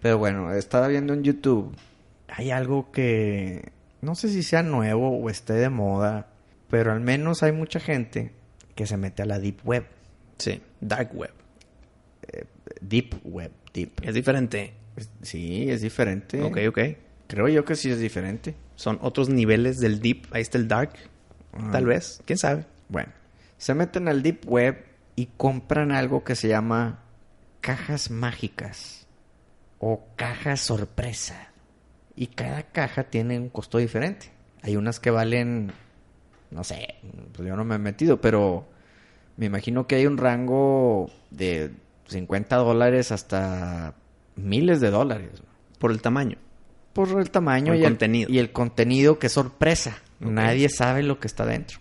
Pero bueno, estaba viendo en YouTube. Hay algo que no sé si sea nuevo o esté de moda, pero al menos hay mucha gente que se mete a la deep web. Sí. Dark web. Deep web, deep. Es diferente. Sí, es diferente. Ok, ok. Creo yo que sí es diferente. Son otros niveles del deep. Ahí está el dark. Ah. Tal vez. ¿Quién sabe? Bueno, se meten al deep web y compran algo que se llama cajas mágicas o cajas sorpresa. Y cada caja tiene un costo diferente. Hay unas que valen, no sé, pues yo no me he metido, pero me imagino que hay un rango de 50 dólares hasta miles de dólares. Por el tamaño. Por el tamaño Por el y, contenido. y el contenido que es sorpresa. Nadie sabe lo que está dentro.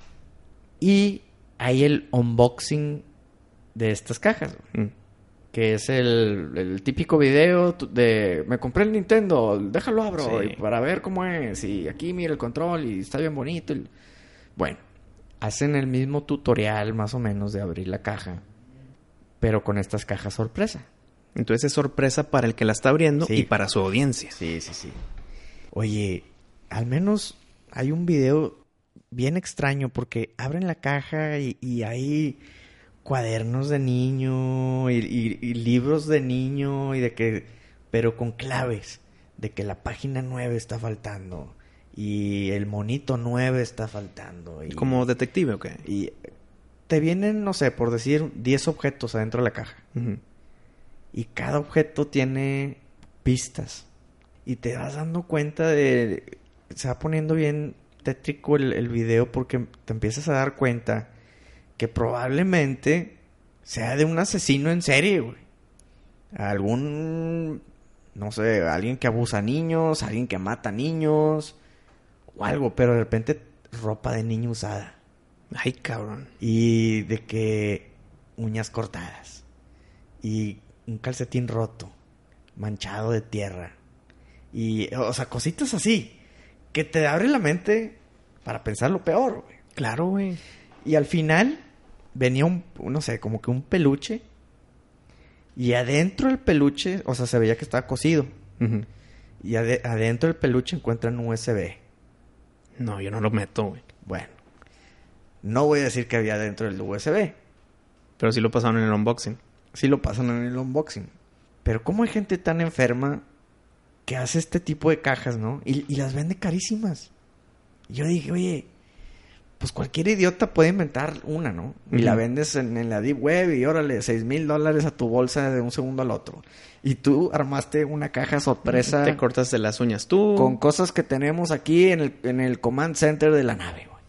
Y hay el unboxing de estas cajas, Mm. Que es el, el típico video de me compré el Nintendo, déjalo abro Sí. y para ver cómo es y aquí mira el control y está bien bonito. y- Bueno, hacen el mismo tutorial más o menos de abrir la caja, pero con estas cajas sorpresa. Entonces es sorpresa para el que la está abriendo Sí. y para su audiencia. Sí, sí, sí. Oye, al menos hay un video bien extraño porque abren la caja y, y hay cuadernos de niño y, y- y libros de niño y de que, pero con claves, de que la página 9 está faltando y el monito 9 está faltando. Y, Como detective, ¿ok? y te vienen, no sé, por decir 10 objetos adentro de la caja. Y cada objeto tiene pistas. Y te vas dando cuenta de... Se va poniendo bien tétrico el, el video porque te empiezas a dar cuenta que probablemente sea de un asesino en serie, güey. Algún... No sé, alguien que abusa a niños, alguien que mata a niños o algo, pero de repente ropa de niño usada. Ay, cabrón. Y de que uñas cortadas. Y un calcetín roto. Manchado de tierra. Y, o sea, cositas así. Que te abre la mente para pensar lo peor, güey. Claro, güey. Y al final venía un, no sé, como que un peluche. Y adentro del peluche, o sea, se veía que estaba cosido. Ujú. Y ade- adentro del peluche encuentran un USB. No, yo no lo meto, güey. Bueno, no voy a decir que había dentro del USB. Pero sí lo pasaron en el unboxing. sí lo pasan en el unboxing. Pero ¿cómo hay gente tan enferma que hace este tipo de cajas, no? Y, y las vende carísimas. Y yo dije, oye, pues cualquier idiota puede inventar una, ¿no? Y la vendes en, en la deep web y órale, seis mil dólares a tu bolsa de un segundo al otro. Y tú armaste una caja sorpresa Te cortas de las uñas tú. con cosas que tenemos aquí en el, en el command center de la nave, güey.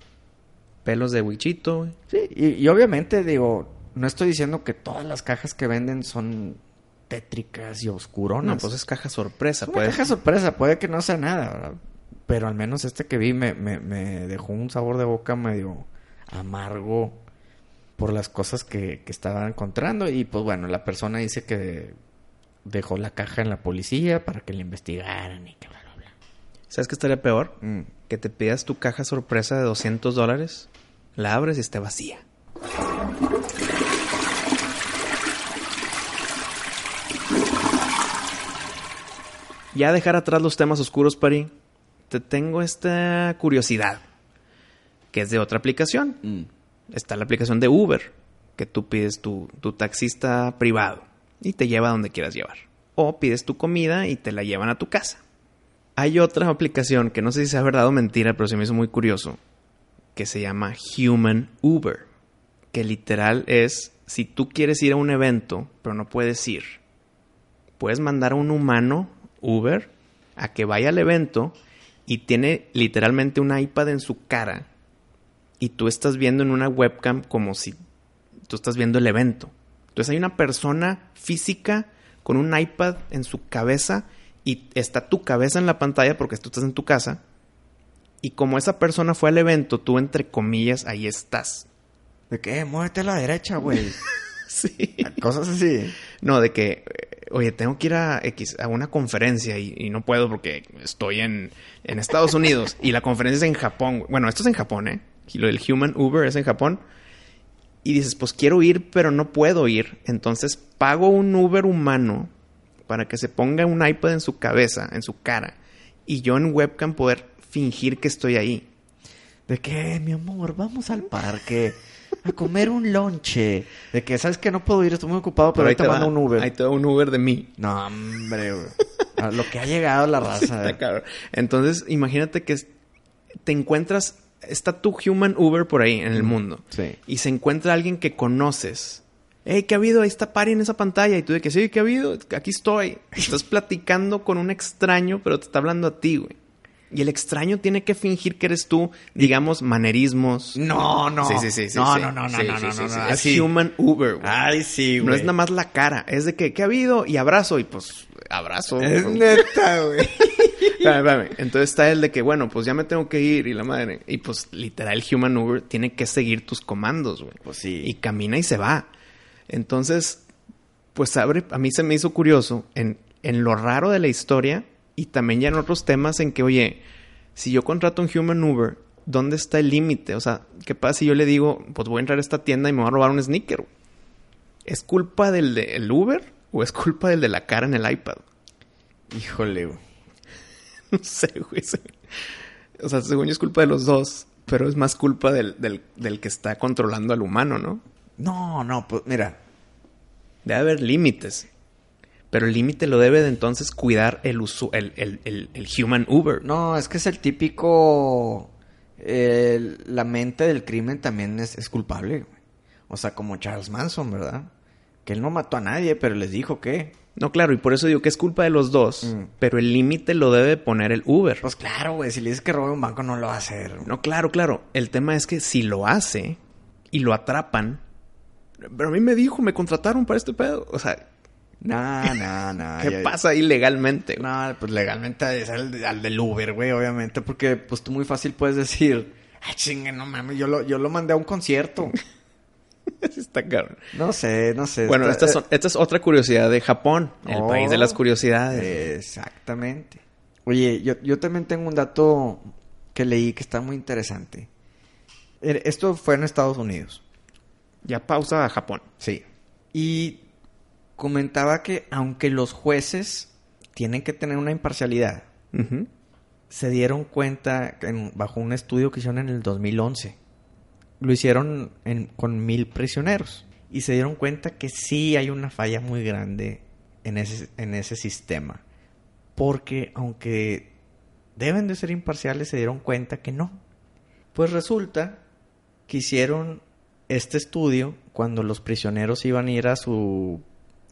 pelos de wichito, güey. Sí, y, y obviamente digo, no estoy diciendo que todas las cajas que venden son tétricas y oscuronas. No, pues es caja sorpresa. Es una Puede... caja sorpresa, puede que no sea nada, ¿verdad? Pero al menos este que vi me, me, me dejó un sabor de boca medio amargo por las cosas que, que estaba encontrando. Y pues bueno, la persona dice que dejó la caja en la policía para que la investigaran y que bla, bla, bla. ¿Sabes qué estaría peor? Mm. Que te pidas tu caja sorpresa de 200 dólares, la abres y esté vacía. Ya dejar atrás los temas oscuros, Pari, te tengo esta curiosidad, que es de otra aplicación. Mm. Está la aplicación de Uber, que tú pides tu, tu taxista privado y te lleva a donde quieras llevar. O pides tu comida y te la llevan a tu casa. Hay otra aplicación que no sé si sea verdad o mentira, pero se me hizo muy curioso, que se llama Human Uber, que literal es, si tú quieres ir a un evento, pero no puedes ir, puedes mandar a un humano Uber a que vaya al evento y tiene literalmente un iPad en su cara y tú estás viendo en una webcam como si tú estás viendo el evento. Entonces hay una persona física con un iPad en su cabeza y está tu cabeza en la pantalla porque tú estás en tu casa Y como esa persona fue al evento, tú entre comillas ahí estás. ¿De qué? Muévete a la derecha, güey. Sí. Cosas así. No, de que, eh, oye, tengo que ir a X, a una conferencia y, y no puedo porque estoy en, en Estados Unidos y la conferencia es en Japón. Bueno, esto es en Japón, ¿eh? Y lo del Human Uber es en Japón. Y dices, pues quiero ir, pero no puedo ir. Entonces pago un Uber humano para que se ponga un iPad en su cabeza, en su cara. Y yo en webcam poder fingir que estoy ahí. ¿De qué, mi amor? Vamos al parque a comer un lonche. De que, ¿sabes que No puedo ir, estoy muy ocupado, pero, ahí te, mando va- un Uber. Ahí te va un Uber de mí. No, hombre, güey. A lo que ha llegado la raza. Está cabrón. Entonces, imagínate que te encuentras, está tu human Uber por ahí en el mundo. Sí. Y se encuentra alguien que conoces. Hey, ¿qué ha habido? Ahí está Pari en esa pantalla. Y tú de que sí, ¿qué ha habido? Aquí estoy. Estás platicando con un extraño, pero te está hablando a ti, güey. Y el extraño tiene que fingir que eres tú, digamos, manerismos. No, no. Sí, sí, sí. sí, no, sí. no, no, no, Sí, no, no, Es human Uber, güey. Ay, sí, güey. no es nada más la cara. Es de que, ¿qué ha habido? Y abrazo. Y pues, abrazo. Es neta, güey. Espérame, espérame. Entonces está el de que, bueno, pues ya me tengo que ir y la madre. Y pues literal, Human Uber tiene que seguir tus comandos, güey. Pues sí. Y camina y se va. Entonces, pues abre, a mí se me hizo curioso en, en lo raro de la historia y también ya en otros temas en que, oye, si yo contrato un Human Uber, ¿dónde está el límite? O sea, ¿qué pasa si yo le digo, pues voy a entrar a esta tienda y me voy a robar un sneaker? ¿Es culpa del del Uber o es culpa del de la cara en el iPad? Híjole, güey. No sé, güey. O sea, según yo es culpa de los dos, pero es más culpa del, del, del que está controlando al humano, ¿no? No, no, pues mira. Debe haber límites. Pero el límite lo debe de entonces cuidar el, usu- el, el, el, el human Uber. No, es que es el típico. eh, la mente del crimen también es, es culpable, güey. O sea, como Charles Manson, ¿verdad? Que él no mató a nadie, pero les dijo que. No, claro, y por eso digo que es culpa de los dos, Mm. pero el límite lo debe poner el Uber. Pues claro, güey. Si le dices que robe un banco, no lo va a hacer. güey. No, claro, claro. El tema es que si lo hace y lo atrapan, pero a mí me dijo, me contrataron para este pedo. O sea, No, no, no. ¿qué ya- pasa ahí legalmente? No, pues legalmente es al, al del Uber, güey, obviamente, porque pues tú muy fácil puedes decir, ay, chingue, no mames, yo lo, yo lo mandé a un concierto. Está cabrón. No sé, no sé. Bueno, está- esta, es otra curiosidad de Japón, el Oh. país de las curiosidades. Exactamente. Oye, yo, yo también tengo un dato que leí que está muy interesante. Eh, Esto fue en Estados Unidos. Ya pausa a Japón. Sí. Y comentaba que aunque los jueces tienen que tener una imparcialidad, se dieron cuenta en- bajo un estudio que hicieron en el 2011. Lo hicieron en- con mil prisioneros. Y se dieron cuenta que sí hay una falla muy grande en ese, en ese sistema. Porque aunque deben de ser imparciales, se dieron cuenta que no. Pues resulta que hicieron este estudio cuando los prisioneros iban a ir a su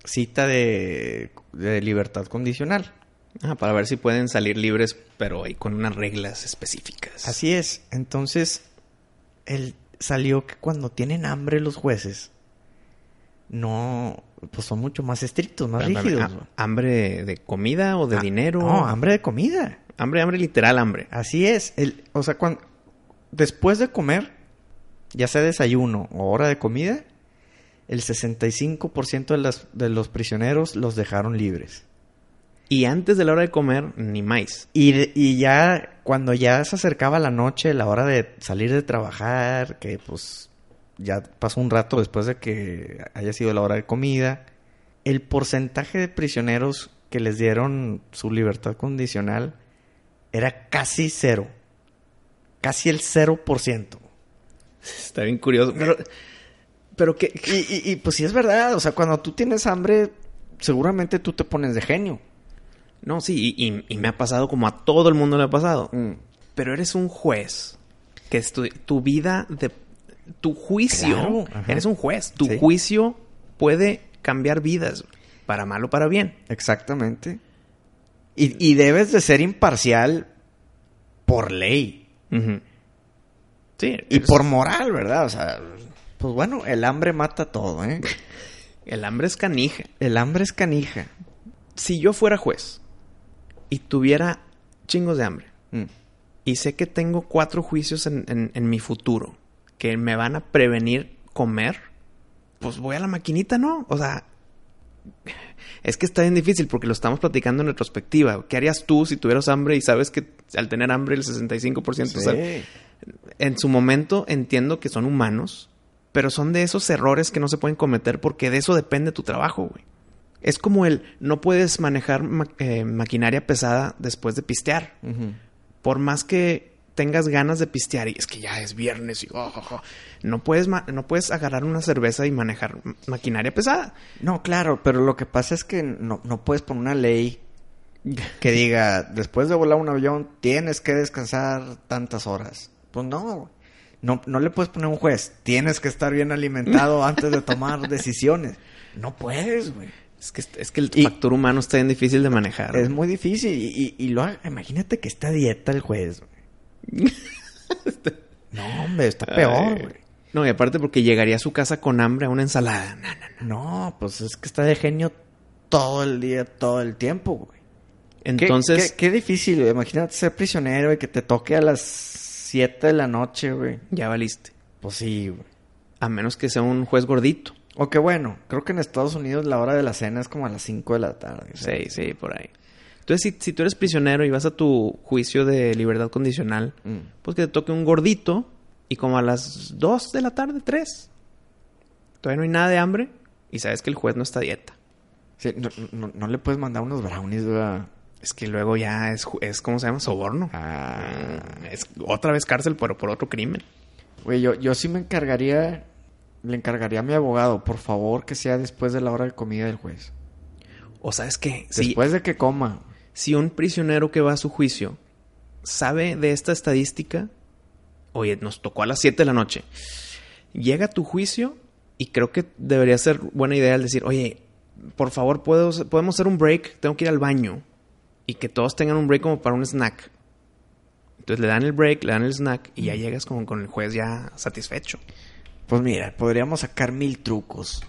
cita de, de libertad condicional. Ah, para ver si pueden salir libres, pero ahí con unas reglas específicas. Así es. Entonces, él salió que cuando tienen hambre los jueces, no, pues son mucho más estrictos, más rígidos. ah, ¿Hambre de comida o de Ah, dinero? No, hambre de comida. Hambre, hambre, literal hambre. Así es. El, o sea, cuando, después de comer, ya sea desayuno o hora de comida, el 65% de, las, de los prisioneros los dejaron libres. Y antes de la hora de comer, ni más. Y, y ya cuando ya se acercaba la noche, la hora de salir de trabajar, que pues ya pasó un rato después de que haya sido la hora de comida, el porcentaje de prisioneros que les dieron su libertad condicional era casi cero. Casi el 0%. Está bien curioso. Pero, pero que... Y, y- y, pues sí es verdad, o sea, cuando tú tienes hambre, seguramente tú te pones de genio. No, sí, y, y- y me ha pasado como a todo el mundo le ha pasado. Mm. Pero eres un juez. Que es tu, tu vida de... Tu juicio. Claro, eres un juez. Tu Sí. juicio puede cambiar vidas. Para mal o para bien. Exactamente. Y, y debes de ser imparcial por ley. Sí. Y por moral, ¿verdad? O sea, pues bueno, el hambre mata todo, ¿eh? El hambre es canija. El hambre es canija. Si yo fuera juez y tuviera chingos de hambre Mm. y sé que tengo cuatro juicios en, en- en mi futuro que me van a prevenir comer, pues voy a la maquinita, ¿no? O sea, es que está bien difícil porque lo estamos platicando en retrospectiva. ¿Qué harías tú si tuvieras hambre y sabes que al tener hambre el 65%? o sea, Sí. en su momento entiendo que son humanos, pero son de esos errores que no se pueden cometer porque de eso depende tu trabajo, güey. Es como el no puedes manejar ma- eh, maquinaria pesada después de pistear. Por más que tengas ganas de pistear y es que ya es viernes y oh, oh, oh, no puedes ma- no puedes agarrar una cerveza y manejar ma- maquinaria pesada. No, claro, pero lo que pasa es que no, no puedes poner una ley que diga, después de volar un avión, tienes que descansar tantas horas. Pues no, güey. No, no le puedes poner un juez, tienes que estar bien alimentado antes de tomar decisiones. No puedes, güey. Es que es que el Y- factor humano está bien difícil de manejar. Es muy difícil. Y, y, y lo, imagínate que está a dieta el juez, güey. No, hombre, está peor, Ay. güey. No, y aparte porque llegaría a su casa con hambre a una ensalada. No, no, no. No, pues es que está de genio todo el día, todo el tiempo, güey. Qué- Entonces, Qué, qué difícil, güey. Imagínate ser prisionero y que te toque a las 7 de la noche, güey. ya valiste. Pues sí, güey. A menos que sea un juez gordito. O que bueno, creo que en Estados Unidos la hora de la cena es como a las 5 de la tarde. Sí, sí, por ahí. Entonces, si, si tú eres prisionero y vas a tu juicio de libertad condicional, Mm. pues que te toque un gordito y como a las 2 de la tarde, 3. Todavía no hay nada de hambre y sabes que el juez no está a dieta. Sí, no, no- no le puedes mandar unos brownies, güey. Es que luego ya es, es ¿cómo se llama? Soborno. Ah. Mm, Es otra vez cárcel, pero por otro crimen. Güey, yo, yo sí me encargaría, le encargaría a mi abogado, por favor, que sea después de la hora de comida del juez. O sabes qué, si, Después de que coma. si un prisionero que va a su juicio sabe de esta estadística, oye, nos tocó a las 7 de la noche, llega a tu juicio y creo que debería ser buena idea el decir, oye, por favor, ¿puedo, podemos hacer un break, tengo que ir al baño. Y que todos tengan un break como para un snack. Entonces le dan el break, le dan el snack y ya llegas como con el juez ya satisfecho. Pues mira, podríamos sacar mil trucos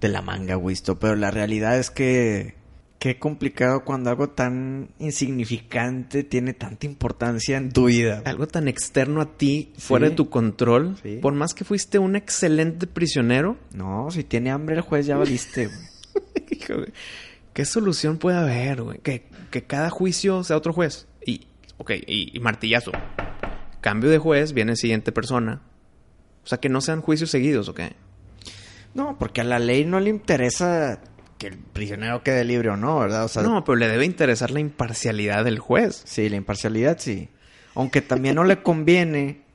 de la manga, Wisto, pero la realidad es que qué complicado cuando algo tan insignificante tiene tanta importancia en tu vida. Algo tan externo a ti, fuera Sí. de tu control, Sí. por más que fuiste un excelente prisionero, No, si tiene hambre el juez ya valiste. Hijo. ¿Qué solución puede haber, güey? Que, que cada juicio sea otro juez. Y, ok, y, y martillazo. Cambio de juez, viene siguiente persona. O sea, que no sean juicios seguidos, ¿ok? No, porque a la ley no le interesa que el prisionero quede libre o no, ¿verdad? O sea, No, pero le debe interesar la imparcialidad del juez. sí, la imparcialidad sí. Aunque también no le conviene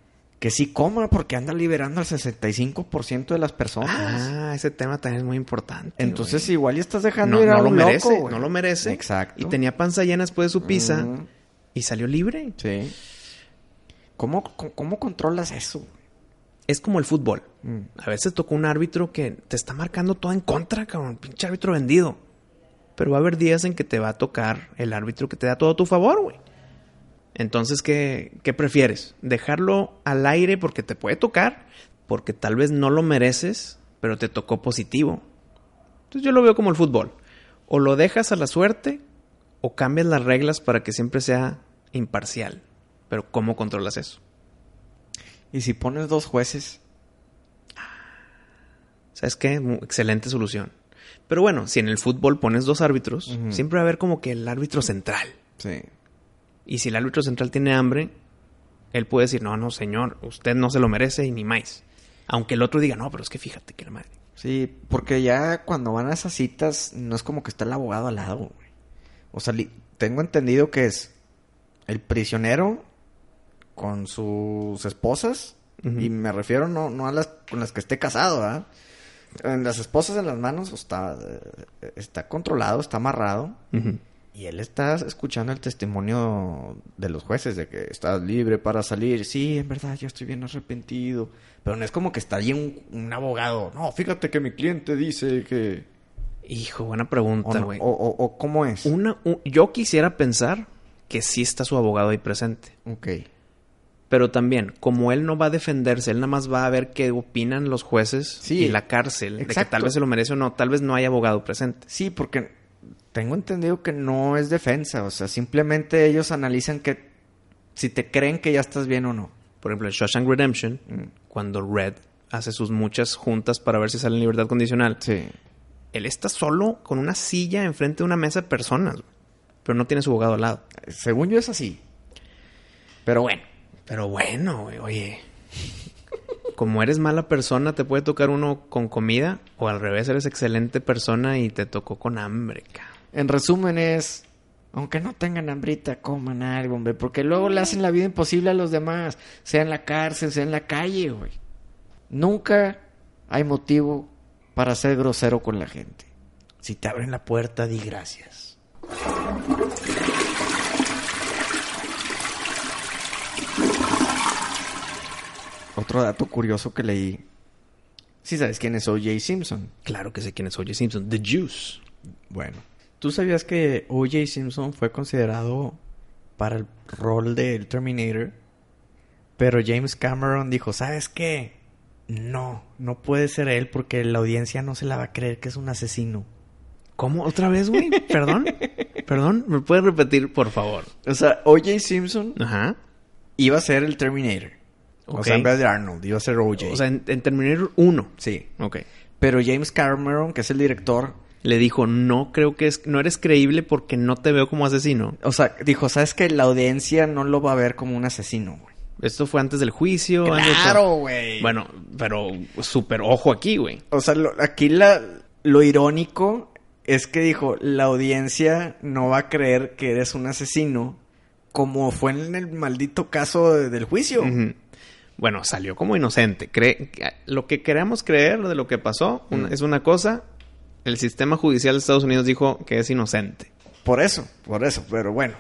que sí coma porque anda liberando al 65% de las personas. Ah, ese tema también es muy importante. Entonces igual ya estás dejando no, ir a no lo un merece, loco, no lo merece. Exacto. Y tenía panza llena después de su pizza Ujú. y salió libre. Sí. ¿Cómo, cómo, cómo controlas eso? Es como el fútbol. Mm. A veces tocó un árbitro que te está marcando todo en contra, cabrón. Pinche árbitro vendido. Pero va a haber días en que te va a tocar el árbitro que te da todo a tu favor, güey. Entonces, ¿qué, ¿qué prefieres? ¿Dejarlo al aire porque te puede tocar? Porque tal vez no lo mereces, pero te tocó positivo. Entonces yo lo veo como el fútbol. O lo dejas a la suerte o cambias las reglas para que siempre sea imparcial. Pero ¿cómo controlas eso? ¿Y si pones dos jueces? ¿Sabes qué? Excelente solución. Pero bueno, si en el fútbol pones dos árbitros, siempre va a haber como que el árbitro central. Sí. Y si el árbitro central tiene hambre, él puede decir, no, no, señor, usted no se lo merece y ni más. Aunque el otro diga, no, pero es que fíjate que la madre. Sí, porque ya cuando van a esas citas no es como que está el abogado al lado, güey. O sea, tengo entendido que es el prisionero con sus esposas y me refiero no, no a las con las que esté casado, ¿ah? En las esposas en las manos está, eh, está controlado, está amarrado. Y él está escuchando el testimonio de los jueces de que estás libre para salir. Sí, en verdad, yo estoy bien arrepentido. Pero no es como que está allí un, un abogado. No, fíjate que mi cliente dice que... Hijo, buena pregunta, güey. o, o- o cómo es. Una, u- yo quisiera pensar que sí está su abogado ahí presente. Ok. Pero también, como él no va a defenderse, él nada más va a ver qué opinan los jueces Sí, y la cárcel, de que exacto. tal vez se lo merece o no, tal vez no hay abogado presente. Sí, porque tengo entendido que no es defensa. O sea, simplemente ellos analizan que si te creen que ya estás bien o no. Por ejemplo, en Shawshank Redemption, cuando Red hace sus muchas juntas para ver si sale en libertad condicional, Sí. él está solo con una silla enfrente de una mesa de personas, pero no tiene su abogado al lado. Según yo es así. Pero bueno. Pero bueno, güey, oye. Como eres mala persona, te puede tocar uno con comida, o al revés, eres excelente persona y te tocó con hambre, cabrón. En resumen es, aunque no tengan hambrita, coman algo, hombre, porque luego le hacen la vida imposible a los demás, sea en la cárcel, sea en la calle, güey. Nunca hay motivo para ser grosero con la gente. Si te abren la puerta, di gracias. Otro dato curioso que leí. Si sabes quién es O.J. Simpson. Claro que sé quién es O.J. Simpson. The Juice. Bueno, ¿tú sabías que O.J. Simpson fue considerado para el rol del Terminator? Pero James Cameron dijo, ¿sabes qué? No, no puede ser él porque la audiencia no se la va a creer que es un asesino. ¿Cómo? ¿Otra vez, güey? ¿Perdón? ¿Perdón? ¿Me puedes repetir, por favor? O sea, O.J. Simpson Ajá. iba a ser el Terminator. O sea, en vez de Arnold, iba a ser O.J. O sea, en, en Terminator 1. sí. Ok. Pero James Cameron, que es el director, Le dijo, no creo que es... No eres creíble porque no te veo como asesino. o sea, dijo, ¿sabes que La audiencia no lo va a ver como un asesino, güey. Esto fue antes del juicio. Claro, güey. Bueno, pero súper ojo aquí, güey. O sea, lo- aquí la, lo irónico es que dijo, la audiencia no va a creer que eres un asesino, como fue en el maldito caso de- del juicio. Bueno, salió como inocente. Cree, lo que queramos creer de lo que pasó Mm. es una cosa. El sistema judicial de Estados Unidos dijo que es inocente. Por eso, por eso, pero bueno.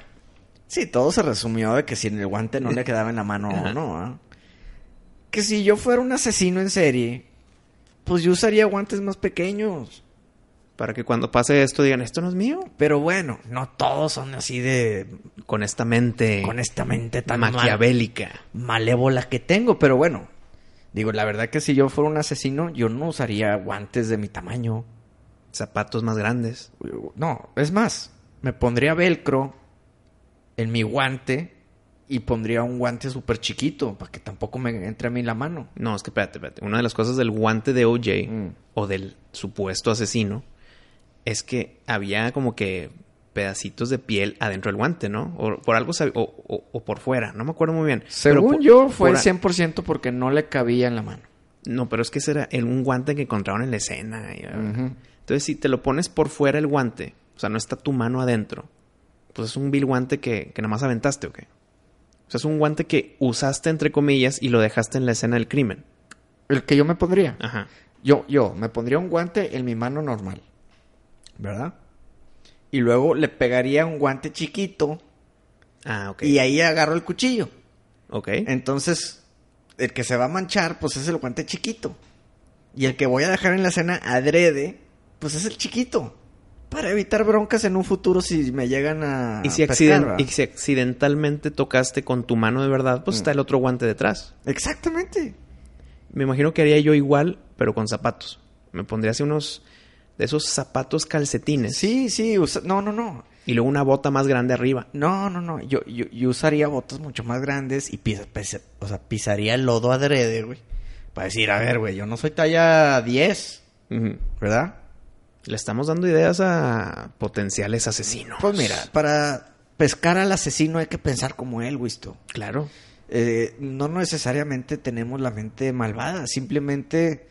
Sí, todo se resumió de que si en el guante no le quedaba en la mano o no, ¿ah? Que si yo fuera un asesino en serie, pues yo usaría guantes más pequeños. Para que cuando pase esto digan, esto no es mío. Pero bueno, no todos son así de Con esta mente honestamente tan mal- maquiavélica. malévola que tengo, pero bueno. Digo, la verdad que si yo fuera un asesino, yo no usaría guantes de mi tamaño. Zapatos más grandes. No, es más, me pondría velcro en mi guante y pondría un guante súper chiquito para que tampoco me entre a mí la mano. No, es que espérate, espérate. Una de las cosas del guante de OJ Mm. o del supuesto asesino es que había como que pedacitos de piel adentro del guante, ¿no? O por algo o, o- o por fuera, no me acuerdo muy bien. Según por- yo, fue por a- 100% porque no le cabía en la mano. No, pero es que ese era el- un guante que encontraron en la escena. y- Ujú. Entonces, si te lo pones por fuera el guante, o sea, no está tu mano adentro, pues es un vil guante que, que nada más aventaste, ¿o qué? O sea, es un guante que usaste entre comillas y lo dejaste en la escena del crimen. El que yo me pondría. Ajá. Yo, yo, me pondría un guante en mi mano normal. ¿Verdad? Y luego le pegaría un guante chiquito Ah, ok. y ahí agarro el cuchillo. Ok. Entonces, el que se va a manchar, pues es el guante chiquito. Y el que voy a dejar en la escena adrede, pues es el chiquito. Para evitar broncas en un futuro si me llegan a. Y si, pescar, acciden- ¿verdad? y si accidentalmente tocaste con tu mano de verdad, pues Mm. está el otro guante detrás. Exactamente. Me imagino que haría yo igual, pero con zapatos. Me pondría así unos de esos zapatos calcetines. Sí, sí. usa- No, no, no. Y luego una bota más grande arriba. No, no, no. Yo, yo, yo usaría botas mucho más grandes y pisa- pisa- o sea, pisaría el lodo adrede, güey. Para decir, a ver, güey, yo no soy talla 10, Ujú. ¿verdad? Le estamos dando ideas a potenciales asesinos. Pues mira, para pescar al asesino hay que pensar como él, Wisto. Claro. Eh, no necesariamente tenemos la mente malvada, simplemente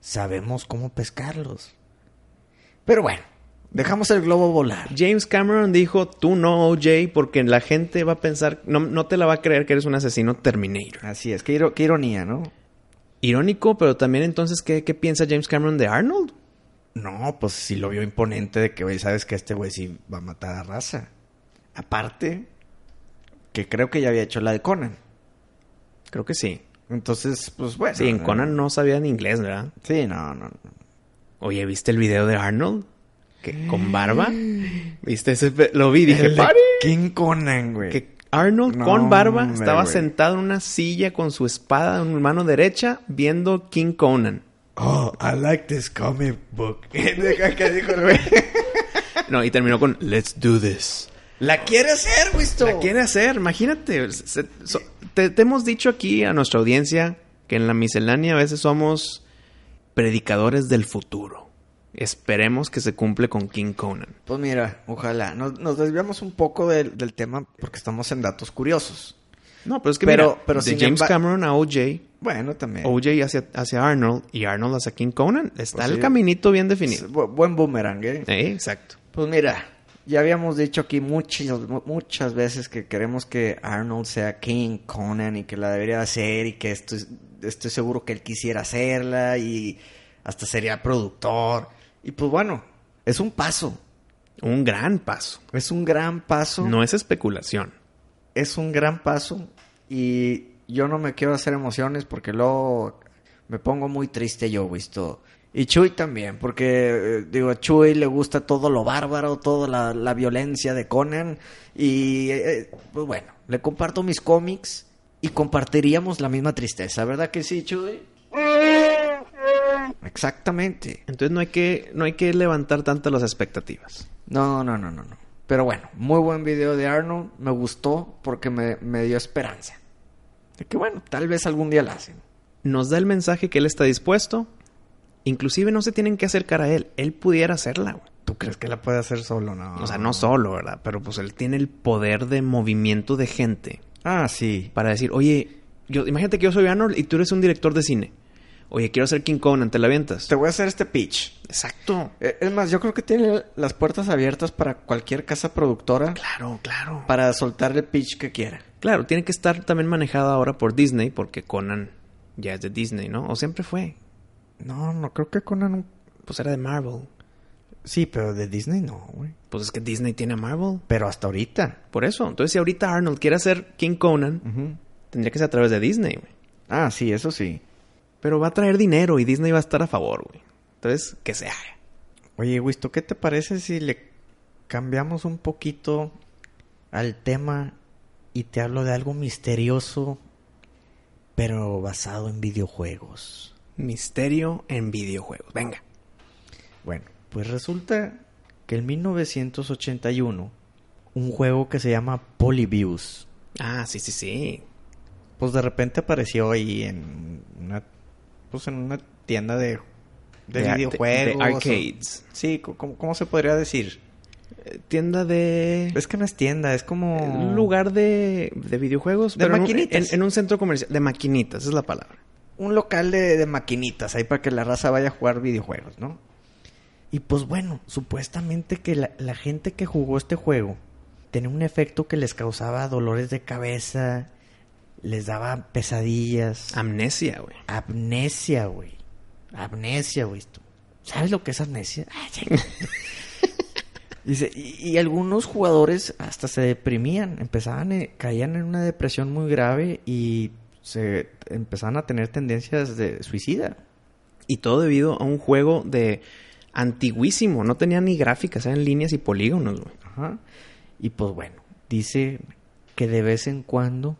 sabemos cómo pescarlos. Pero bueno, dejamos el globo volar. James Cameron dijo, tú no, OJ, porque la gente va a pensar, no, no te la va a creer que eres un asesino Terminator. Así es, qué, iro- qué ironía, ¿no? Irónico, pero también entonces, ¿qué, qué piensa James Cameron de Arnold? No, pues sí lo vio imponente de que, güey, sabes que este güey sí va a matar a raza. Aparte, que creo que ya había hecho la de Conan. Creo que sí. Entonces, pues bueno. Sí, en Conan no sabía ni inglés, ¿verdad? Sí, no, no. no. Oye, ¿viste el video de Arnold? ¿Que con barba? ¿Viste ese? Lo vi, dije, "Pare". King Conan, güey. Que Arnold No, con barba estaba sentado en una silla con su espada en mano derecha viendo King Conan. Oh, I like this comic book. ¿Qué dijo el güey? No, y terminó con Let's do this. La quiere hacer, Wisto. La quiere hacer, imagínate. Se- so- te, te hemos dicho aquí a nuestra audiencia que en la miscelánea a veces somos predicadores del futuro. Esperemos que se cumple con King Conan. Pues mira, ojalá. Nos, nos desviamos un poco del, del tema porque estamos en datos curiosos. No, pero es que Pero- mira, pero de James Cameron a OJ, Bueno, también. OJ hacia, hacia Arnold y Arnold hacia King Conan. Está Pues el sí. caminito bien definido. Bu- buen boomerang, ¿eh? Eh, exacto. Pues mira, ya habíamos dicho aquí muchas, mu- muchas veces que queremos que Arnold sea King Conan y que la debería hacer y que estoy, estoy seguro que él quisiera hacerla y hasta sería productor. Y pues bueno, es un paso, Un gran paso. es un gran paso, No es especulación. es un gran paso y yo no me quiero hacer emociones porque luego me pongo muy triste yo, visto. Y Chuy también, porque eh, digo, a Chuy le gusta todo lo bárbaro, toda la, la violencia de Conan. Y eh, pues bueno, le comparto mis cómics y compartiríamos la misma tristeza, ¿verdad que sí, Chuy? Exactamente. Entonces no hay que, no hay que levantar tanto las expectativas. No, no, no, no, no. Pero bueno, muy buen video de Arnold. Me gustó porque me, me dio esperanza. De que bueno, tal vez algún día la hacen. Nos da el mensaje que él está dispuesto. Inclusive no se tienen que acercar a él. Él pudiera hacerla. güey. ¿Tú crees que la puede hacer solo? No. O sea, no solo, ¿verdad? Pero pues él tiene el poder de movimiento de gente Ah, sí. para decir, oye, yo, imagínate que yo soy Arnold y tú eres un director de cine. Oye, quiero hacer King Conan, ¿te la avientas? Te voy a hacer este pitch. Exacto. Eh, Es más, yo creo que tiene las puertas abiertas para cualquier casa productora Claro, claro. para soltar el pitch que quiera. Claro, tiene que estar también manejado ahora por Disney porque Conan ya es de Disney, ¿no? O siempre fue. No, no creo que Conan... Pues era de Marvel. Sí, pero de Disney no, güey. Pues es que Disney tiene a Marvel. Pero hasta ahorita. Por eso. Entonces, si ahorita Arnold quiere hacer King Conan, tendría que ser a través de Disney, güey. Ah, sí, eso sí. Pero va a traer dinero y Disney va a estar a favor, güey. Entonces, que se haga. Oye, Wisto, ¿qué te parece si le cambiamos un poquito al tema y te hablo de algo misterioso, pero basado en videojuegos? Misterio en videojuegos. Venga. Bueno, pues resulta que en 1981, un juego que se llama Polybius, Ah, sí, sí, sí. pues de repente apareció ahí en una, pues en una tienda de, de, videojuegos. de o- arcades. sí, ¿cómo, ¿cómo se podría decir? Tienda de... Es que no es tienda, es como... Un lugar de, de videojuegos. De pero maquinitas. En, en un centro comercial. De maquinitas, esa es la palabra. un local de, de maquinitas ahí para que la raza vaya a jugar videojuegos, ¿no? Y pues bueno, supuestamente que la, la gente que jugó este juego tenía un efecto que les causaba dolores de cabeza, les daba pesadillas, Amnesia, güey. amnesia, güey. Amnesia, güey. ¿Tú ¿Sabes lo que es amnesia? Ay. Dice, y, y algunos jugadores hasta se deprimían, empezaban, eh, caían en una depresión muy grave y se empezaban a tener tendencias de suicida. Y todo debido a un juego de antiguísimo. No tenía ni gráficas, eran líneas y polígonos, güey. Ajá. Y pues bueno, dice que de vez en cuando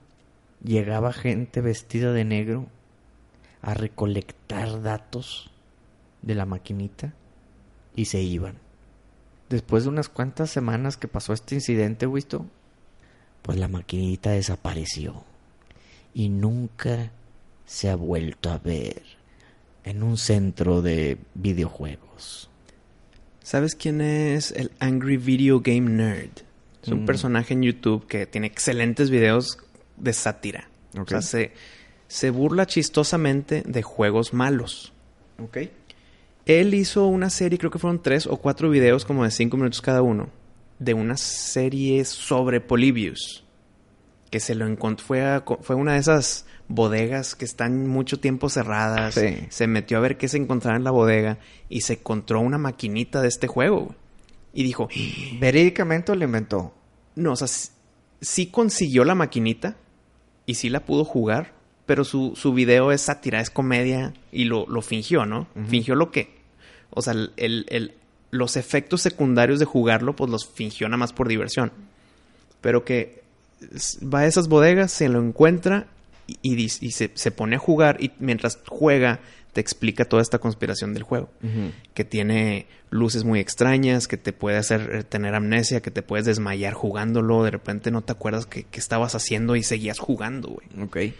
llegaba gente vestida de negro a recolectar datos de la maquinita y se iban. Después de unas cuantas semanas que pasó este incidente, Wisto, pues la maquinita desapareció y nunca se ha vuelto a ver en un centro de videojuegos. ¿Sabes quién es el Angry Video Game Nerd? Es un Mm. personaje en YouTube que tiene excelentes videos de sátira. O sea, se, se burla chistosamente de juegos malos. ¿Ok? Él hizo una serie, creo que fueron tres o cuatro videos como de cinco minutos cada uno, de una serie sobre Polybius. Que se lo encontró, fue, a fue una de esas bodegas que están mucho tiempo cerradas. Sí. Se metió a ver qué se encontraba en la bodega y se encontró una maquinita de este juego. Y dijo, ¿Verídicamente o lo inventó? no, o sea, sí consiguió la maquinita y sí la pudo jugar, pero su, su video es sátira, es comedia y lo, lo fingió, ¿no? Fingió lo que... O sea, el, el- los efectos secundarios de jugarlo, pues los fingió nada más por diversión. Pero que va a esas bodegas, se lo encuentra y, y se, se pone a jugar y mientras juega te explica toda esta conspiración del juego. Que tiene luces muy extrañas, que te puede hacer eh, tener amnesia, que te puedes desmayar jugándolo, de repente no te acuerdas qué qué estabas haciendo y seguías jugando, güey. Ok.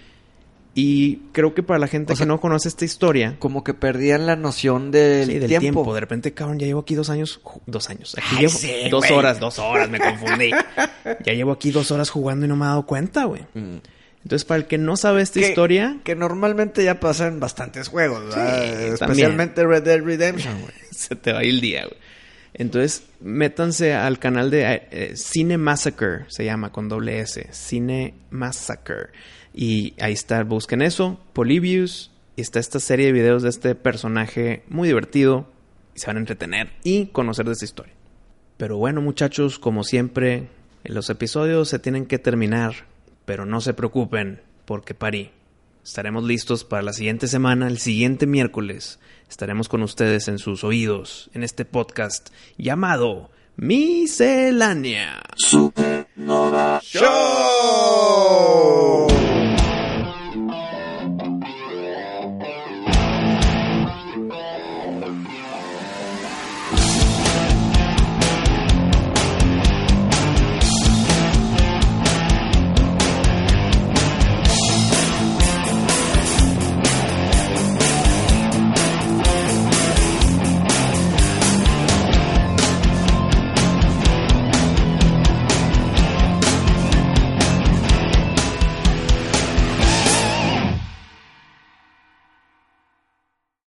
Y creo que para la gente O sea, que no conoce esta historia, Como que perdían la noción del, sí, del tiempo. tiempo. de repente, cabrón, ya llevo aquí dos años, dos años, aquí Ay, llevo sí, dos horas, dos horas, me confundí. ya llevo aquí dos horas jugando y no me he dado cuenta, güey. Mm. Entonces, para el que no sabe esta Que- historia, Que normalmente ya pasa en bastantes juegos, ¿verdad? también. Especialmente Red Dead Redemption, güey. se te va a ir el día, güey. Entonces, métanse al canal de eh, eh, Cine Massacre, se llama con doble S, Cine Massacre. Y ahí está, busquen eso, Polybius, y está esta serie de videos de este personaje muy divertido, y se van a entretener y conocer de esta historia. Pero bueno, muchachos, como siempre, los episodios se tienen que terminar, pero no se preocupen, porque parí. Estaremos listos para la siguiente semana, el siguiente miércoles. Estaremos con ustedes en sus oídos, en este podcast llamado Miscelánea. Supernova. ¡Show!